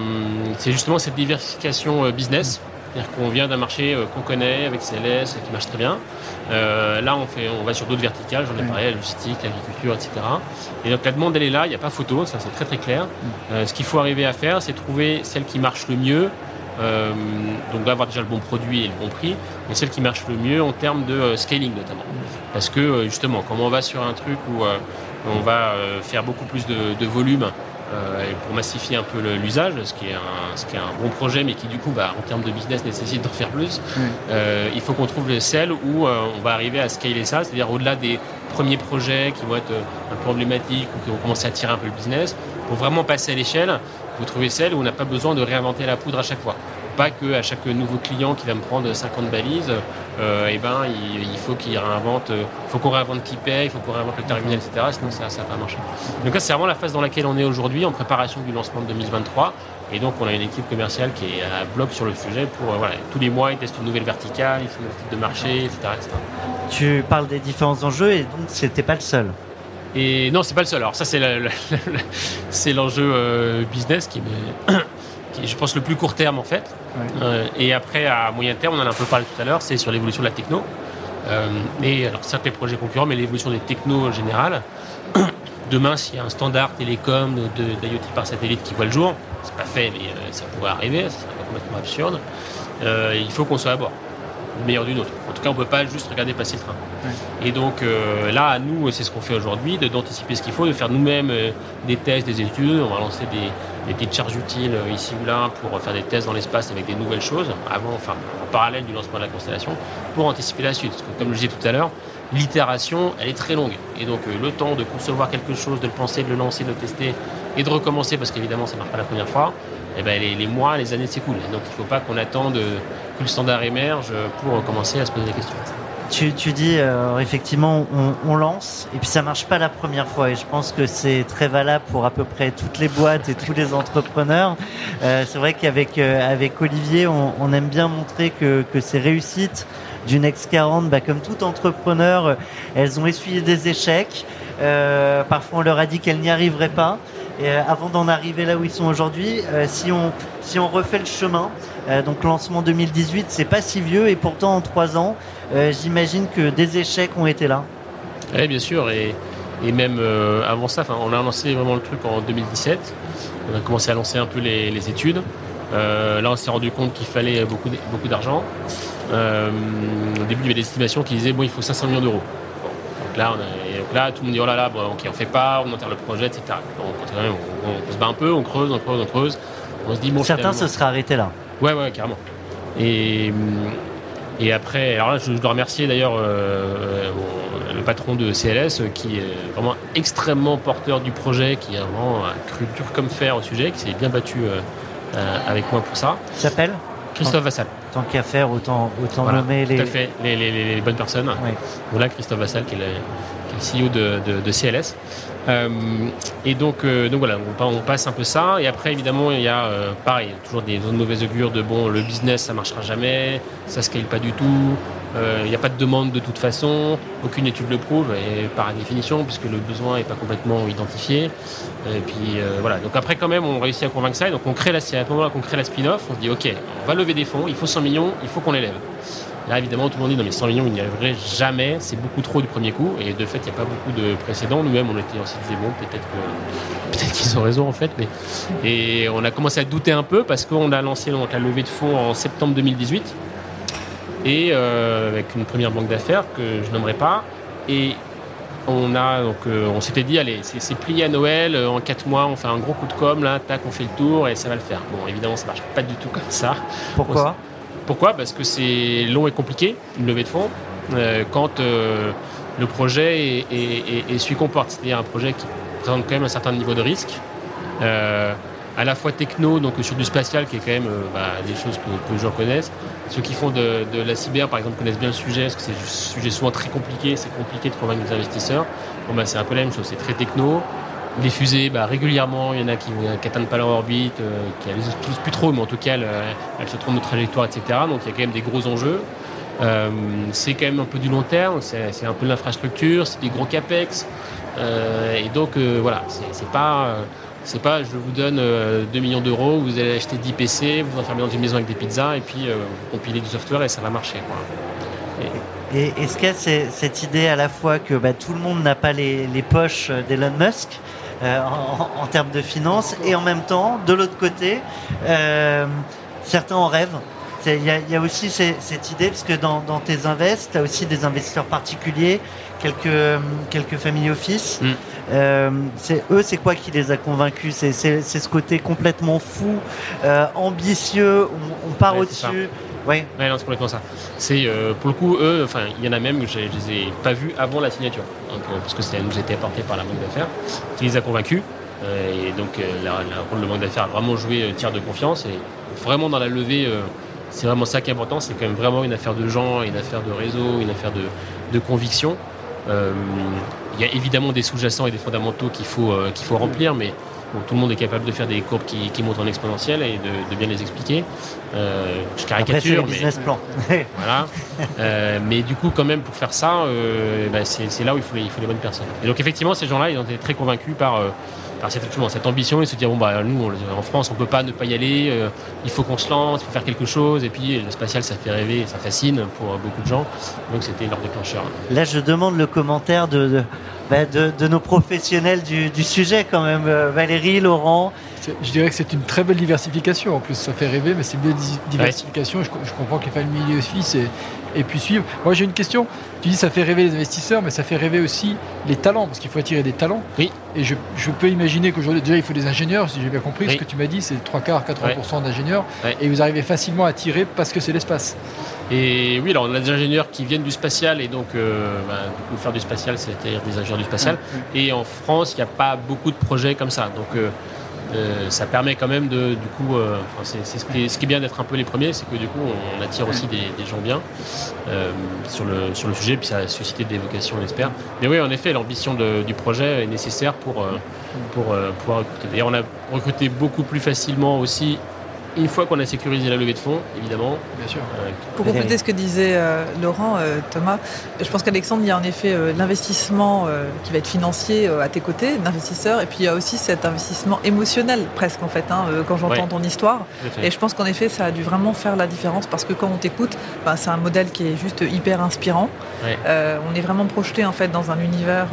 Speaker 2: c'est justement cette diversification euh, business. C'est-à-dire qu'on vient d'un marché euh, qu'on connaît avec CLS qui marche très bien. Euh, là, on, fait, on va sur d'autres verticales, j'en ai parlé, la logistique, l'agriculture, etc. Et donc la demande, elle est là, il n'y a pas photo, ça c'est très très clair. Euh, ce qu'il faut arriver à faire, c'est trouver celle qui marche le mieux. donc d'avoir déjà le bon produit et le bon prix, mais celle qui marche le mieux en termes de scaling notamment. Parce que justement, quand on va sur un truc où on va faire beaucoup plus de volume euh, pour massifier un peu l'usage, ce, qui est un, ce qui est un bon projet, mais qui du coup, bah, en termes de business, nécessite d'en faire plus. Euh, il faut qu'on trouve celles où euh, on va arriver à scaler ça, c'est-à-dire au-delà des premiers projets qui vont être un peu emblématiques ou qui vont commencer à tirer un peu le business, pour vraiment passer à l'échelle, vous trouvez celles où on n'a pas besoin de réinventer la poudre à chaque fois pas qu'à chaque nouveau client qui va me prendre 50 balises, euh, eh ben, il, faut qu'il réinvente, euh, faut qu'on réinvente qui paye, il faut qu'on réinvente le terminal, etc. Sinon, ça ne va pas marcher. Donc là, c'est vraiment la phase dans laquelle on est aujourd'hui, en préparation du lancement de 2023. Et donc, on a une équipe commerciale qui est à bloc sur le sujet pour, euh, voilà, tous les mois, ils testent une nouvelle verticale, ils font une étude de marché, etc.,
Speaker 1: Tu parles des différents enjeux et donc, c'était pas le seul.
Speaker 2: Et non, c'est pas le seul. Alors ça, c'est l'enjeu business qui me je pense, le plus court terme en fait. Euh, et après, à moyen terme, on en a un peu parlé tout à l'heure, c'est sur l'évolution de la techno. Euh, et alors, certes, les projets concurrents, mais l'évolution des technos générales. <clears throat> Demain, s'il y a un standard télécom d'IoT par satellite qui voit le jour, c'est pas fait, mais euh, ça pourrait arriver, ça serait complètement absurde. il faut qu'on soit à bord le meilleur d'une autre. En tout cas, on ne peut pas juste regarder passer le train. Et donc euh, là, à nous, c'est ce qu'on fait aujourd'hui, d'anticiper ce qu'il faut, de faire nous-mêmes euh, des tests, des études. On va lancer des, petites charges utiles euh, ici ou là pour faire des tests dans l'espace avec des nouvelles choses, avant, enfin, en parallèle du lancement de la constellation, pour anticiper la suite. Parce que comme je disais tout à l'heure, l'itération, elle est très longue. Et donc le temps de concevoir quelque chose, de le penser, de le lancer, de le tester et de recommencer, parce qu'évidemment, ça ne marche pas la première fois, eh ben, les, mois, les années s'écoulent. Donc il ne faut pas qu'on attende que le standard émerge pour commencer à se poser des questions.
Speaker 1: Tu, tu dis euh, effectivement on, lance et puis ça marche pas la première fois et je pense que c'est très valable pour à peu près toutes les boîtes et tous les entrepreneurs. Euh, c'est vrai qu'avec euh, avec Olivier on, aime bien montrer que, que ces réussites du Next 40, bah, comme tout entrepreneur, elles ont essuyé des échecs. parfois on leur a dit qu'elles n'y arriveraient pas. Et euh, avant d'en arriver là où ils sont aujourd'hui, euh, si, on, si on refait le chemin, euh, donc lancement 2018, c'est pas si vieux et pourtant en trois ans, j'imagine que des échecs ont été là.
Speaker 2: Oui, bien sûr. Et, et même avant ça, on a lancé vraiment le truc en 2017. On a commencé à lancer un peu les, les études. là, on s'est rendu compte qu'il fallait beaucoup, beaucoup d'argent. au début, il y avait des estimations qui disaient bon, il faut 500 millions d'euros. donc là, on a là, tout le monde dit oh là là, bon, ok, on fait pas, on enterre le projet, etc. Donc, on, se bat un peu, on creuse, on creuse, on creuse. On se dit bon.
Speaker 1: Certains se seraient arrêtés là.
Speaker 2: Ouais, ouais, carrément. Et, et après, alors là, je, dois remercier d'ailleurs euh, le patron de CLS qui est vraiment extrêmement porteur du projet, qui a vraiment cru dur comme fer au sujet, qui s'est bien battu euh, euh, avec moi pour ça.
Speaker 1: Il s'appelle
Speaker 2: Christophe Vassal.
Speaker 1: Tant qu'à faire, autant, autant nommer les...
Speaker 2: Tout à fait, les, les, bonnes personnes. Voilà, Christophe Vassal, qui est, CEO de, de, CLS. Euh, et donc, euh, donc voilà, on, passe un peu ça. Et après, évidemment, il y a euh, pareil, toujours des zones mauvaises augures de bon, le business ça marchera jamais, ça scale pas du tout, il n'y a pas de demande de toute façon, aucune étude le prouve, et par définition, puisque le besoin n'est pas complètement identifié. Et puis voilà, donc après, quand même, on réussit à convaincre ça. Et donc, on crée la, à ce moment-là qu'on crée la spin-off, on se dit ok, on va lever des fonds, il faut 100 millions, il faut qu'on les lève. Là, évidemment, tout le monde dit non, mais 100 millions, il n'y arriverait jamais, c'est beaucoup trop du premier coup. Et de fait, il n'y a pas beaucoup de précédents. Nous-mêmes, on, était, on se disait, bon, peut-être que, <laughs> qu'ils ont raison, en fait. Mais... Et on a commencé à douter un peu parce qu'on a lancé donc, la levée de fonds en septembre 2018. Et euh, avec une première banque d'affaires que je nommerai pas. Et on a donc euh, on s'était dit allez c'est plié à Noël euh, en 4 mois on fait un gros coup de com là tac on fait le tour et ça va le faire bon évidemment ça marche pas du tout comme ça
Speaker 1: pourquoi?
Speaker 2: Pourquoi? Parce que c'est long et compliqué, une levée de fonds, euh, quand euh, le projet est, est, porte. C'est-à-dire un projet qui présente quand même un certain niveau de risque, euh, à la fois techno, donc sur du spatial, qui est quand même bah, des choses que peu de gens connaissent. Ceux qui font de, la cyber, par exemple, connaissent bien le sujet, parce que c'est un sujet souvent très compliqué, c'est compliqué de convaincre les investisseurs. Bon, bah, c'est un peu la même chose, c'est très techno. Les fusées, bah, régulièrement, il y en a qui n'atteignent pas leur orbite, euh, qui n'utilisent plus trop, mais en tout cas, elles, se trompent de trajectoire, etc. Donc il y a quand même des gros enjeux. Euh, c'est quand même un peu du long terme, c'est un peu de l'infrastructure, c'est des gros capex. Euh, et donc voilà, c'est pas, c'est pas je vous donne 2 millions d'euros, vous allez acheter 10 PC, vous enfermez dans une maison avec des pizzas et puis vous compilez du software et ça va marcher.
Speaker 1: Et est-ce qu'il y a cette idée à la fois que bah, tout le monde n'a pas les poches d'Elon Musk euh, en, termes de finances. Et en même temps, de l'autre côté, euh, certains en rêvent. Il y, a aussi cette idée, parce que dans, tes invests, tu as aussi des investisseurs particuliers, quelques, quelques familles office. Mm. Euh, c'est eux, c'est quoi qui les a convaincus? C'est ce côté complètement fou, ambitieux, on, part au-dessus.
Speaker 2: Oui, ouais, c'est complètement ça. C'est euh, pour le coup eux, enfin il y en a même que je, les ai pas vus avant la signature, euh, parce que ça nous était apporté par la banque d'affaires, qui les a convaincus. Euh, et donc la, rôle de banque d'affaires a vraiment joué tiers de confiance et vraiment dans la levée, c'est vraiment ça qui est important. C'est quand même vraiment une affaire de gens, une affaire de réseau, une affaire de, de conviction. Il y a évidemment des sous-jacents et des fondamentaux qu'il faut qu'il faut remplir, mais tout le monde est capable de faire des courbes qui, montent en exponentielle et de, bien les expliquer. Euh, je caricature,
Speaker 1: mais business plan. <laughs>
Speaker 2: voilà. Euh, mais du coup, quand même, pour faire ça, euh, bah, c'est là où il faut, les, il faut les bonnes personnes. Et donc, effectivement, ces gens-là, ils ont été très convaincus par cette, cette, ambition et se dire bon bah nous en France on peut pas ne pas y aller, il faut qu'on se lance, il faut faire quelque chose et puis le spatial ça fait rêver, ça fascine pour beaucoup de gens. Donc c'était leur déclencheur.
Speaker 1: Là je demande le commentaire de bah, de, nos professionnels du, sujet quand même. Euh, Valérie, Laurent.
Speaker 4: Je dirais que c'est une très belle diversification. En plus, ça fait rêver, mais c'est une belle diversification. Je, comprends qu'il faille milieu suisse et, et puis suivre. Moi, j'ai une question. Tu dis ça fait rêver les investisseurs, mais ça fait rêver aussi les talents, parce qu'il faut attirer des talents.
Speaker 2: Oui.
Speaker 4: Et je, peux imaginer qu'aujourd'hui, déjà, il faut des ingénieurs, si j'ai bien compris. Ce que tu m'as dit, c'est 3 quarts, 80% d'ingénieurs. Et vous arrivez facilement à attirer parce que c'est l'espace.
Speaker 2: Et oui, alors on a des ingénieurs qui viennent du spatial et donc euh, bah, faire du spatial, c'est-à-dire des ingénieurs du spatial. Et en France, il n'y a pas beaucoup de projets comme ça. Donc euh, euh, ça permet quand même de, du coup, c'est ce, qui est, bien d'être un peu les premiers, c'est que du coup, on, attire aussi des, gens bien sur, le, sur le sujet, puis ça a suscité des vocations, on espère. Mais oui, en effet, l'ambition du projet est nécessaire pour, pour pouvoir recruter. D'ailleurs, on a recruté beaucoup plus facilement aussi une fois qu'on a sécurisé la levée de fonds, évidemment.
Speaker 4: Bien sûr.
Speaker 3: Euh, Pour compléter ce que disait euh, Laurent, euh, Thomas, je pense qu'Alexandre, il y a en effet l'investissement qui va être financier à tes côtés, d'investisseurs, et puis il y a aussi cet investissement émotionnel presque en fait, hein, quand j'entends ton histoire. Et je pense qu'en effet, ça a dû vraiment faire la différence parce que quand on t'écoute, ben, c'est un modèle qui est juste hyper inspirant. on est vraiment projeté en fait dans un univers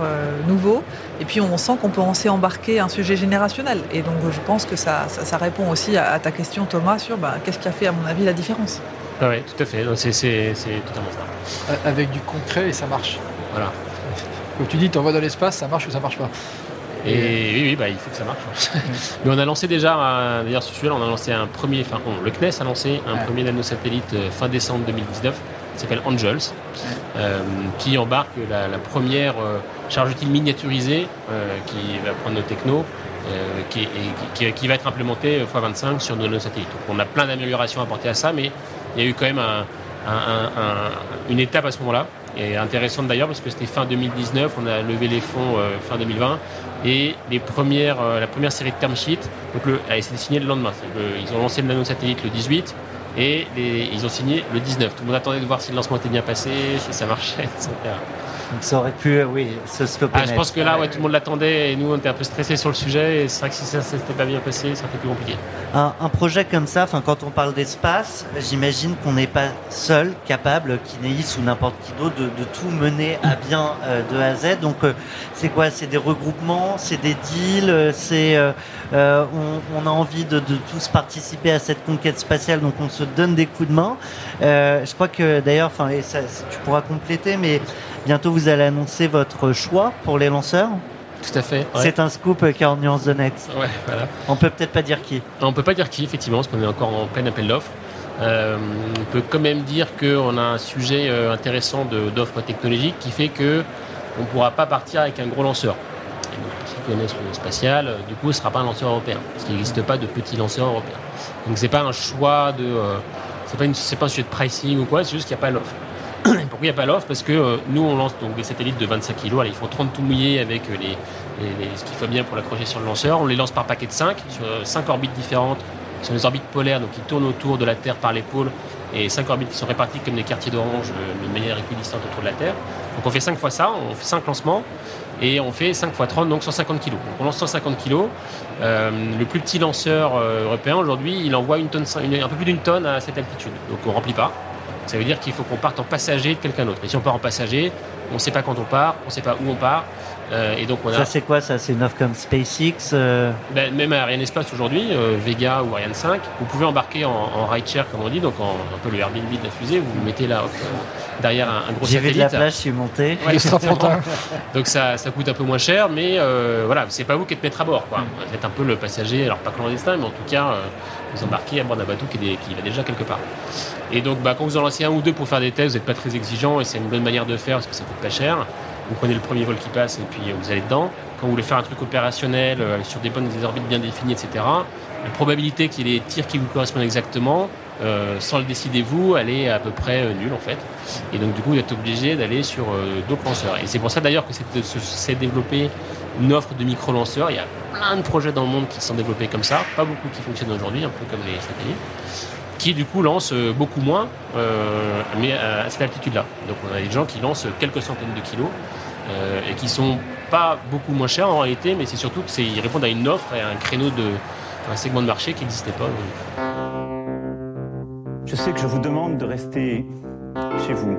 Speaker 3: nouveau, et puis on sent qu'on peut en embarquer un sujet générationnel. Et donc je pense que ça, ça, répond aussi à, à ta question Thomas, sur bah, qu'est-ce qui a fait, à mon avis, la différence?
Speaker 2: Ah oui, tout à fait. C'est totalement ça.
Speaker 4: Euh, avec du concret et ça marche.
Speaker 2: Voilà.
Speaker 4: Comme tu dis, tu envoies dans l'espace, ça marche ou ça marche pas?
Speaker 2: Et, oui, oui, bah, il faut que ça marche. <laughs> Mais on a lancé déjà, d'ailleurs, ce sujet on a lancé un premier, enfin, le CNES a lancé un premier nanosatellite euh, fin décembre 2019, qui s'appelle Angels, euh, qui embarque la, première charge utile miniaturisée qui va prendre nos technos euh, qui, va être implémenté x25 sur nos satellites. on a plein d'améliorations apportées à ça, mais il y a eu quand même une étape à ce moment-là, et intéressante d'ailleurs parce que c'était fin 2019, on a levé les fonds euh, fin 2020, et les premières, euh, la première série de term sheets, donc le, elle s'est signée le lendemain. ils ont lancé le nanosatellite le 18, et ils ont signé le 19. Tout le monde attendait de voir si le lancement était bien passé, si ça marchait, <laughs> etc.
Speaker 1: Donc ça aurait pu, euh, oui, se stopper.
Speaker 2: Ah, je pense que là, ouais, tout le monde l'attendait et nous, on était un peu stressés sur le sujet. Et c'est vrai que si ça s'était pas bien passé, ça aurait été plus compliqué.
Speaker 1: Un, un projet comme ça, enfin, quand on parle d'espace, j'imagine qu'on n'est pas seul capable, Kinéis ou n'importe qui d'autre, de, de tout mener à bien euh, de A à Z. Donc, euh, c'est quoi? C'est des regroupements, c'est des deals, c'est euh, on, on a envie de, de tous participer à cette conquête spatiale, donc on se donne des coups de main. Euh, je crois que d'ailleurs, enfin, et ça, tu pourras compléter, mais bientôt vous allez annoncer votre choix pour les lanceurs.
Speaker 2: Tout à fait. ouais.
Speaker 1: C'est un scoop euh, 40 nuances de net.
Speaker 2: Ouais, voilà.
Speaker 1: On peut peut-être pas dire qui.
Speaker 2: On peut pas dire qui, effectivement, parce qu'on est encore en plein appel d'offres. Euh, on peut quand même dire qu'on a un sujet euh, intéressant d'offres technologiques qui fait que on ne pourra pas partir avec un gros lanceur. Et donc, ceux qui connaissent le spatial, euh, du coup, ce ne sera pas un lanceur européen, parce qu'il n'existe pas de petits lanceurs européens. Donc, c'est pas un choix de, euh, c'est pas une- pas un sujet de pricing ou quoi, c'est juste qu'il n'y a pas l'offre. <coughs> Pourquoi il n'y a pas l'offre? Parce que euh, nous, on lance donc des satellites de 25 kg. Ils font 30 tout mouillés avec euh, les, ce qu'il faut bien pour l'accrocher sur le lanceur. On les lance par paquet de 5 sur 5 orbites différentes, qui sont des orbites polaires, donc qui tournent autour de la Terre par les pôles, et 5 orbites qui sont réparties comme des quartiers d'orange euh, de manière équidistante autour de la Terre. Donc on fait 5 fois ça, on fait 5 lancements, et on fait 5 fois 30, donc 150 kg. Donc on lance 150 kg. Euh, le plus petit lanceur euh, européen aujourd'hui, il envoie une tonne, un peu plus d'une tonne à cette altitude. Donc on remplit pas. Ça veut dire qu'il faut qu'on parte en passager de quelqu'un d'autre. Et si on part en passager, on ne sait pas quand on part, on ne sait pas où on part. Euh, et donc on a
Speaker 1: Ça c'est quoi ça C'est une offre comme SpaceX euh,
Speaker 2: ben, même à Ariane Espace aujourd'hui, euh, Vega ou Ariane 5, vous pouvez embarquer en, en rideshare comme on dit, donc en, un peu le Airbnb de la fusée, vous vous mettez là hop, euh, derrière un, un gros
Speaker 1: J'ai vu de la plage, je suis monté.
Speaker 2: Ouais, <laughs> donc ça, ça coûte un peu moins cher, mais euh, voilà, c'est pas vous qui êtes maître à bord. Quoi. Vous êtes un peu le passager, alors pas clandestin, mais en tout cas, euh, vous embarquez à bord d'un bateau qui, est des- qui va déjà quelque part. Et donc bah, quand vous en lancez un ou deux pour faire des tests, vous n'êtes pas très exigeant et c'est une bonne manière de faire parce que ça coûte pas cher. Vous prenez le premier vol qui passe et puis euh, vous allez dedans. Quand vous voulez faire un truc opérationnel euh, sur des bonnes des orbites bien définies, etc., la probabilité qu'il y ait des tirs qui vous correspondent exactement, euh, sans le décider vous, elle est à peu près euh, nulle en fait. Et donc du coup, vous êtes obligé d'aller sur euh, d'autres lanceurs. Et c'est pour ça d'ailleurs que se- s'est développé une offre de micro-lanceurs. Il y a plein de projets dans le monde qui sont développés comme ça, pas beaucoup qui fonctionnent aujourd'hui, un peu comme les satellites, qui du coup lancent euh, beaucoup moins, euh, mais à, à cette altitude-là. Donc on a des gens qui lancent quelques centaines de kilos euh, et qui sont pas beaucoup moins chers en réalité, mais c'est surtout qu'ils répondent à une offre et à un créneau de un segment de marché qui n'existait pas.
Speaker 8: Je sais que je vous demande de rester chez vous.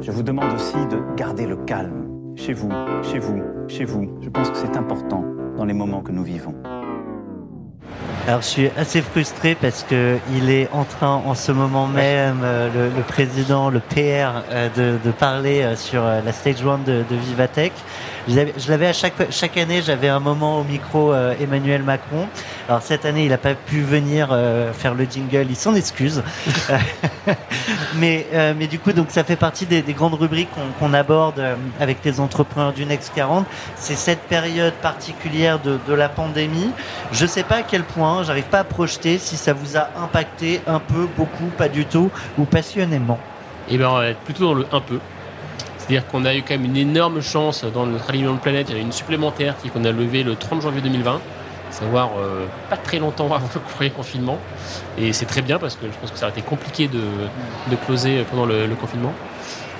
Speaker 8: Je vous demande aussi de garder le calme. Chez vous, chez vous, chez vous. Je pense que c'est important dans les moments que nous vivons.
Speaker 1: Alors je suis assez frustré parce que il est en train en ce moment même, euh, le, le président, le PR, euh, de, de parler euh, sur la stage one de, de Vivatech. Je l'avais- à chaque chaque année, j'avais un moment au micro euh, Emmanuel Macron. Alors cette année, il n'a pas pu venir euh, faire le jingle, il s'en excuse. <laughs> mais euh, mais du coup, donc ça fait partie des, des grandes rubriques qu'on aborde avec les entrepreneurs du Next 40. C'est cette période particulière de, la pandémie. Je sais pas à quel point, j'arrive pas à projeter si ça vous a impacté un peu, beaucoup, pas du tout, ou passionnément.
Speaker 2: Et bien, plutôt dans le un peu. C'est-à-dire qu'on a eu quand même une énorme chance dans notre alignement de planète. Il y en a une supplémentaire qui- qu'on a levée le 30 janvier 2020, savoir euh, pas très longtemps avant le premier confinement. Et c'est très bien parce que je pense que ça aurait été compliqué de, de closer pendant le, confinement.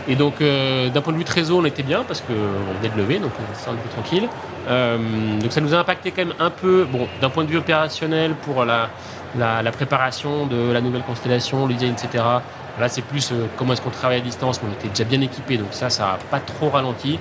Speaker 2: Et donc, euh, d'un point de vue trésor, on était bien parce qu'on venait de lever, donc on était un peu tranquille. Euh, donc, ça nous a impacté quand même un peu, bon, d'un point de vue opérationnel pour la, la, préparation de la nouvelle constellation, le etc. Là, c'est plus euh, comment est-ce qu'on travaille à distance, mais on était déjà bien équipé, donc ça, ça n'a pas trop ralenti.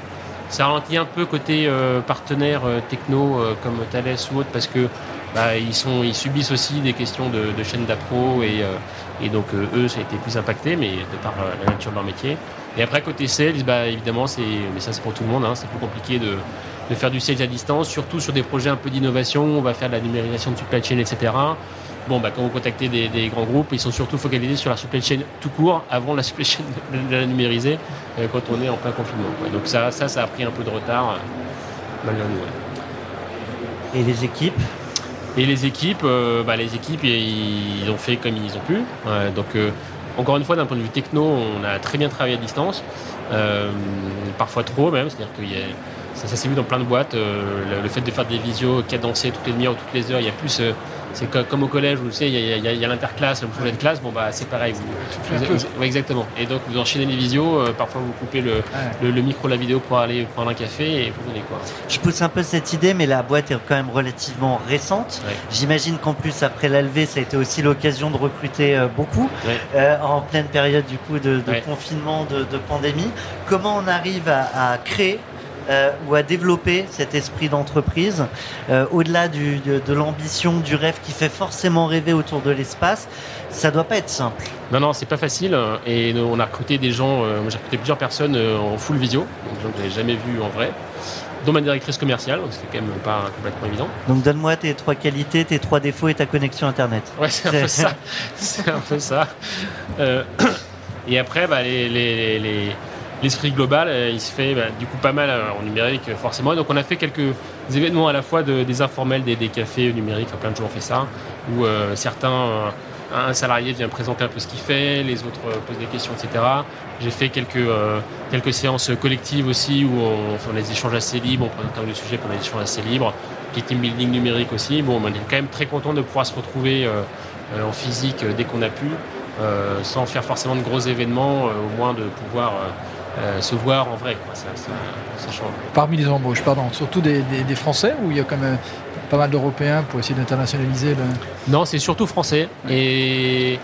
Speaker 2: Ça ralentit un peu côté euh, partenaires euh, techno comme Thales ou autres parce que bah, ils, sont, ils subissent aussi des questions de, de chaîne d'appro et, donc eux, ça a été plus impacté, mais de par la nature de leur métier. Et après, côté sales, bah, évidemment, c'est, mais ça c'est pour tout le monde, hein, c'est plus compliqué de, de faire du sales à distance, surtout sur des projets un peu d'innovation. On va faire de la numérisation de supply chain, etc. Bon, bah, quand vous contactez des, des grands groupes, ils sont surtout focalisés sur la supply chain tout court, avant la supply chain de la numériser, euh, quand on est en plein confinement. quoi. Donc ça, ça, ça a pris un peu de retard, euh, malgré nous. ouais.
Speaker 1: Et les équipes
Speaker 2: Et les équipes, euh, bah, les équipes, ils ont fait comme ils ont pu. Ouais, donc, euh, encore une fois, d'un point de vue techno, on a très bien travaillé à distance, parfois trop même. C'est-à-dire que ça, ça s'est vu dans plein de boîtes. euh, le, le fait de faire des visios cadencées toutes les demi-heures ou toutes les heures, il y a plus euh, C'est co- comme au collège où tu sais, il y a, il y a- il y a l'interclasse, le projet de classe, bon bah c'est pareil. Vous, ouais, exactement. Et donc vous enchaînez les visios, euh, parfois vous coupez le, le, le micro, la vidéo pour aller prendre un café et vous donnez quoi.
Speaker 1: Je pousse un peu cette idée, mais la boîte est quand même relativement récente.
Speaker 2: Ouais.
Speaker 1: J'imagine qu'en plus, après la levée, ça a été aussi l'occasion de recruter euh, beaucoup
Speaker 2: Ouais.
Speaker 1: euh, en pleine période du coup de, de
Speaker 2: Ouais.
Speaker 1: confinement, de, de pandémie. Comment on arrive à, à créer euh, ou à développer cet esprit d'entreprise euh, au-delà du- de, de l'ambition, du rêve qui fait forcément rêver autour de l'espace Ça doit pas être simple.
Speaker 2: Non, non, c'est pas facile. euh, Et on a recruté des gens, euh, moi j'ai recruté plusieurs personnes euh, en full visio, donc des gens que j'avais jamais vus en vrai, dont ma directrice commerciale, donc c'était quand même pas complètement évident.
Speaker 1: Donc donne-moi tes trois qualités, tes trois défauts et ta connexion Internet.
Speaker 2: Ouais, c'est un peu ça. <laughs> C'est un peu ça. Euh, <clears throat> et après, bah, les- les- les- l'esprit global, euh, il se fait bah, du coup pas mal euh, en numérique, euh, forcément. Donc, on a fait quelques événements à la fois de- des informels, des, des cafés numériques, plein de gens ont fait ça, où certains, un salarié vient présenter un peu ce qu'il fait, les autres posent des questions, etc. J'ai fait quelques, quelques séances collectives aussi, où on fait des échanges assez libres, on présente un on a des échanges assez libres. Petit team building numérique aussi. Bon, on est quand même très content de pouvoir se retrouver en physique dès qu'on a pu, sans faire forcément de gros événements, au moins de pouvoir euh, se voir en vrai. quoi. Ça, ça- ça change.
Speaker 4: Parmi les embauches, pardon, surtout des, des- des Français ou il y a quand même pas mal d'Européens pour essayer d'internationaliser le...
Speaker 2: Non, c'est surtout français et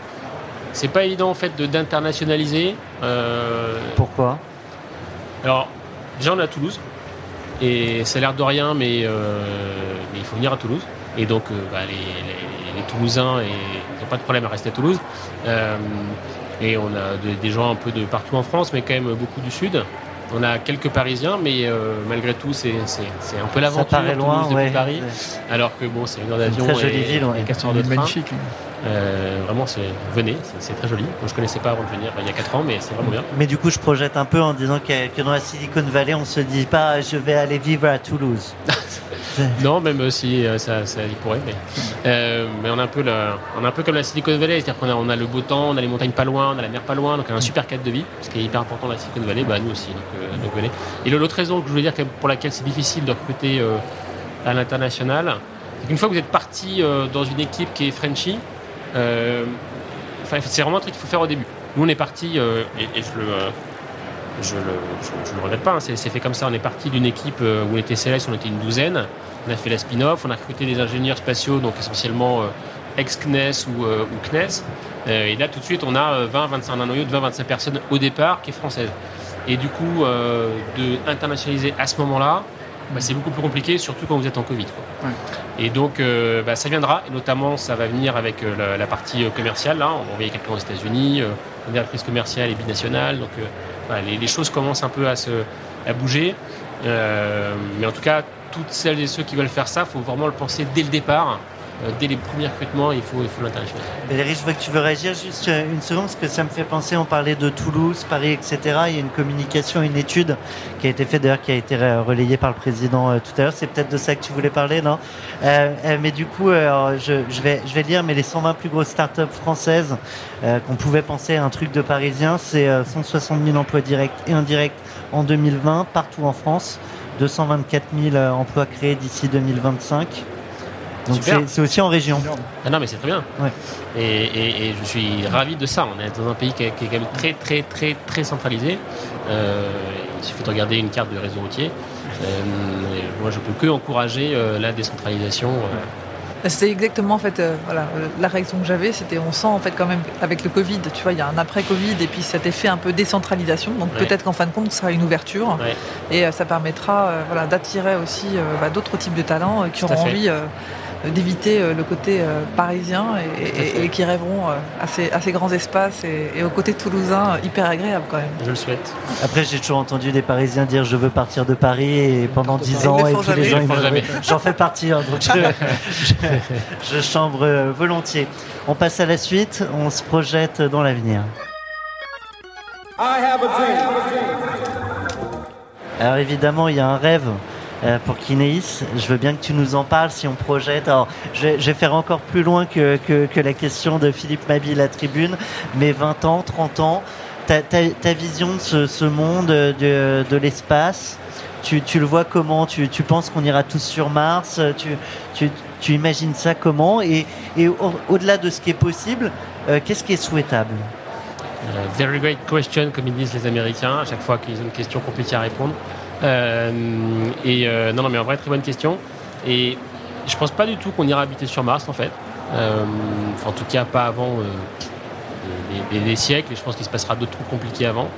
Speaker 2: c'est pas évident en fait de- d'internationaliser. Euh,
Speaker 1: Pourquoi?
Speaker 2: Alors, déjà on est à Toulouse et ça a l'air de rien, mais, euh, mais il faut venir à Toulouse. Et donc, euh, bah, les, les- les Toulousains, et, ils n'ont pas de problème à rester à Toulouse. Et on a de- des gens un peu de partout en France, mais quand même beaucoup du Sud. On a quelques Parisiens, mais euh, malgré tout, c'est c'est- c'est un peu l'aventure. Toulouse
Speaker 1: loin,
Speaker 2: depuis
Speaker 1: ouais.
Speaker 2: Paris. Alors que bon, c'est une heure d'avion
Speaker 1: très jolie
Speaker 2: et,
Speaker 1: ville, ouais.
Speaker 2: et 4 heures de train.
Speaker 4: Magnifique.
Speaker 2: Euh, vraiment, c'est venez, c'est- très joli. Moi, je connaissais pas avant de venir il y a 4 ans, mais c'est vraiment bien.
Speaker 1: Mais du coup, je projette un peu en disant que, que dans la Silicon Valley, on se dit pas je vais aller vivre à Toulouse. <laughs>
Speaker 2: Non, même si euh, ça, ça y pourrait, mais, euh, mais on a un peu la- on est un peu comme la Silicon Valley, c'est-à-dire qu'on a, on a le beau temps, on a les montagnes pas loin, on a la mer pas loin, donc on a un super cadre de vie, ce qui est hyper important dans la Silicon Valley, bah nous aussi, donc, euh, donc venez. Et l'autre raison que je veux dire pour laquelle c'est difficile de recruter euh, à l'international, c'est qu'une fois que vous êtes parti euh, dans une équipe qui est Frenchy, euh, c'est vraiment un truc qu'il faut faire au début. Nous on est parti et, et je le euh, je le, je, regrette pas, hein, c'est fait comme ça. On est parti d'une équipe euh, où on était Céleste, on était une douzaine. On a fait la spin-off, on a recruté des ingénieurs spatiaux, donc essentiellement euh, ex-CNES ou, euh, CNES. Euh, et là, tout de suite, on a euh, 20, 25, un noyau de 20, 25 personnes au départ qui est française. Et du coup, euh, de internationaliser à ce moment-là, bah, c'est beaucoup plus compliqué, surtout quand vous êtes en Covid. quoi. Et donc, euh, bah, ça viendra, et notamment, ça va venir avec euh, la, la partie euh, commerciale. Là, on va envoyer quelqu'un aux États-Unis, euh, une directrice commerciale et binationale. Donc, euh, les, les choses commencent un peu à se à bouger. Euh, mais en tout cas, toutes celles et ceux qui veulent faire ça, il faut vraiment le penser dès le départ. Euh, dès les premiers recrutements, il faut, il faut.
Speaker 1: Valérie, je vois que tu veux réagir juste une seconde, parce que ça me fait penser, on parlait de Toulouse, Paris, etc. Il y a une communication, une étude qui a été faite d'ailleurs, qui a été relayée par le président euh, tout à l'heure. C'est peut-être de ça que tu voulais parler, non? Euh, Mais du coup, je, vais, je vais lire, mais les 120 plus grosses startups françaises qu'on pouvait penser à un truc de parisien, c'est euh, 160 000 emplois directs et indirects en 2020, partout en France. 224 000 euh, emplois créés d'ici 2025. Donc c'est aussi en région.
Speaker 2: Ah non, mais c'est très bien.
Speaker 1: Ouais.
Speaker 2: Et, et- et je suis ravi de ça. On est dans un pays qui est, qui est quand même très, très, très, très centralisé. Euh, il suffit de regarder une carte de réseau routier. Euh, moi, je peux que encourager euh, la décentralisation. euh.
Speaker 3: C'était exactement en fait, euh, voilà, la réaction que j'avais, c'était on sent en fait quand même avec le Covid, tu vois, il y a un après Covid et puis cet effet un peu décentralisation. Donc
Speaker 2: Ouais.
Speaker 3: peut-être qu'en fin de compte, ce sera une ouverture
Speaker 2: Ouais.
Speaker 3: et euh, ça permettra, euh, voilà, d'attirer aussi euh, bah, d'autres types de talents euh, qui
Speaker 2: Tout
Speaker 3: auront envie euh, d'éviter euh, le côté euh, parisien et, qui rêveront euh, à, ces, à ces grands espaces et, et au côté toulousain hyper agréable quand même.
Speaker 2: Je le souhaite.
Speaker 1: Après, j'ai toujours entendu des Parisiens dire je veux partir de Paris et pendant 10 ans et tous les ans
Speaker 2: Ils le font
Speaker 1: me-
Speaker 2: jamais.
Speaker 1: J'en fais partie, hein, donc je, <laughs> je- je chambre volontiers. On passe à la suite, on se projette dans l'avenir. Alors évidemment, il y a un rêve euh, pour Kineis. Je veux bien que tu nous en parles si on projette. Alors, je vais, faire encore plus loin que, que, la question de Philippe Mabi, la tribune, mais 20 ans, 30 ans, ta, ta- vision de ce, ce monde de, de l'espace, tu, tu le vois comment? Tu, tu penses qu'on ira tous sur Mars? Tu, tu, imagines ça comment? Et, et au- au-delà de ce qui est possible, euh, qu'est-ce qui est souhaitable?
Speaker 2: Euh, very great question, comme ils disent les Américains, à chaque fois qu'ils ont une question compliquée à répondre. Euh, et euh, non, non, mais en vrai, très bonne question. Et je pense pas du tout qu'on ira habiter sur Mars, en fait. Euh, enfin, en tout cas, pas avant euh, des, siècles. Et je pense qu'il se passera d'autres trucs compliqués avant.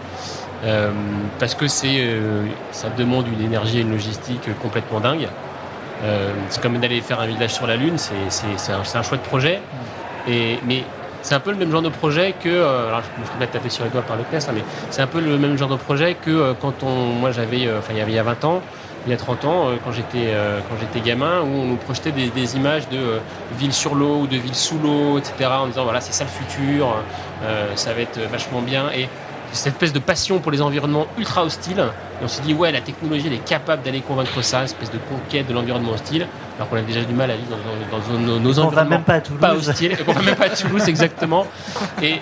Speaker 2: Euh, parce que c'est, euh, ça demande une énergie et une logistique complètement dingue. Euh, c'est comme d'aller faire un village sur la Lune, c'est, c'est, c'est un, c'est un chouette projet. Et, mais c'est un peu le même genre de projet que. euh, alors, je me ferai pas taper sur les doigts par le CNES, hein, mais c'est un peu le même genre de projet que euh, quand on. Moi, j'avais. euh, Enfin, il y avait il y a 20 ans, il y a 30 ans, quand j'étais quand gamin, où on nous projetait des, images de villes sur l'eau ou de villes sous l'eau, etc., en disant voilà, c'est ça le futur, ça va être vachement bien. Et cette espèce de passion pour les environnements ultra hostiles. Et on s'est dit, ouais, la technologie, elle est capable d'aller convaincre ça, une espèce de conquête de l'environnement hostile, alors qu'on a déjà du mal à vivre dans, dans- dans nos, nos
Speaker 1: On va
Speaker 2: environnements
Speaker 1: même pas à Toulouse.
Speaker 2: pas hostiles, qu'on va même pas à Toulouse, exactement. Et,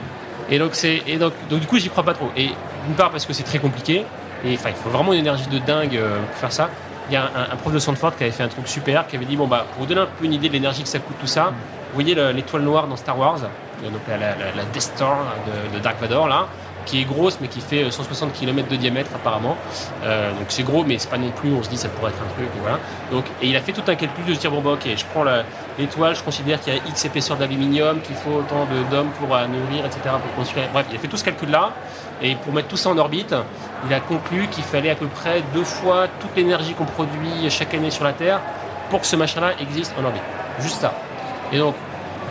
Speaker 2: et donc, c'est, et donc, donc, du coup, j'y crois pas trop. Et d'une part, parce que c'est très compliqué, et enfin, il faut vraiment une énergie de dingue euh, pour faire ça. Il y a un, un prof de Stanford qui avait fait un truc super, qui avait dit, bon, bah, pour vous donner un peu une idée de l'énergie que ça coûte tout ça, vous voyez le- l'étoile noire dans Star Wars, donc la, la- la- la Death Star de, de Dark Vador, là, qui est grosse mais qui fait euh, 160 km de diamètre apparemment. Euh, donc c'est gros mais c'est pas non plus, on se dit ça pourrait être un truc, voilà. Donc, et il a fait tout un calcul de se dire bon bah ok, je prends l'étoile, je considère qu'il y a X épaisseur d'aluminium, qu'il faut autant d'hommes pour euh, nourrir, etc. pour construire. Bref, il a fait tout ce calcul là et pour mettre tout ça en orbite, il a conclu qu'il fallait à peu près deux fois toute l'énergie qu'on produit chaque année sur la Terre pour que ce machin-là existe en orbite. Juste ça. Et donc,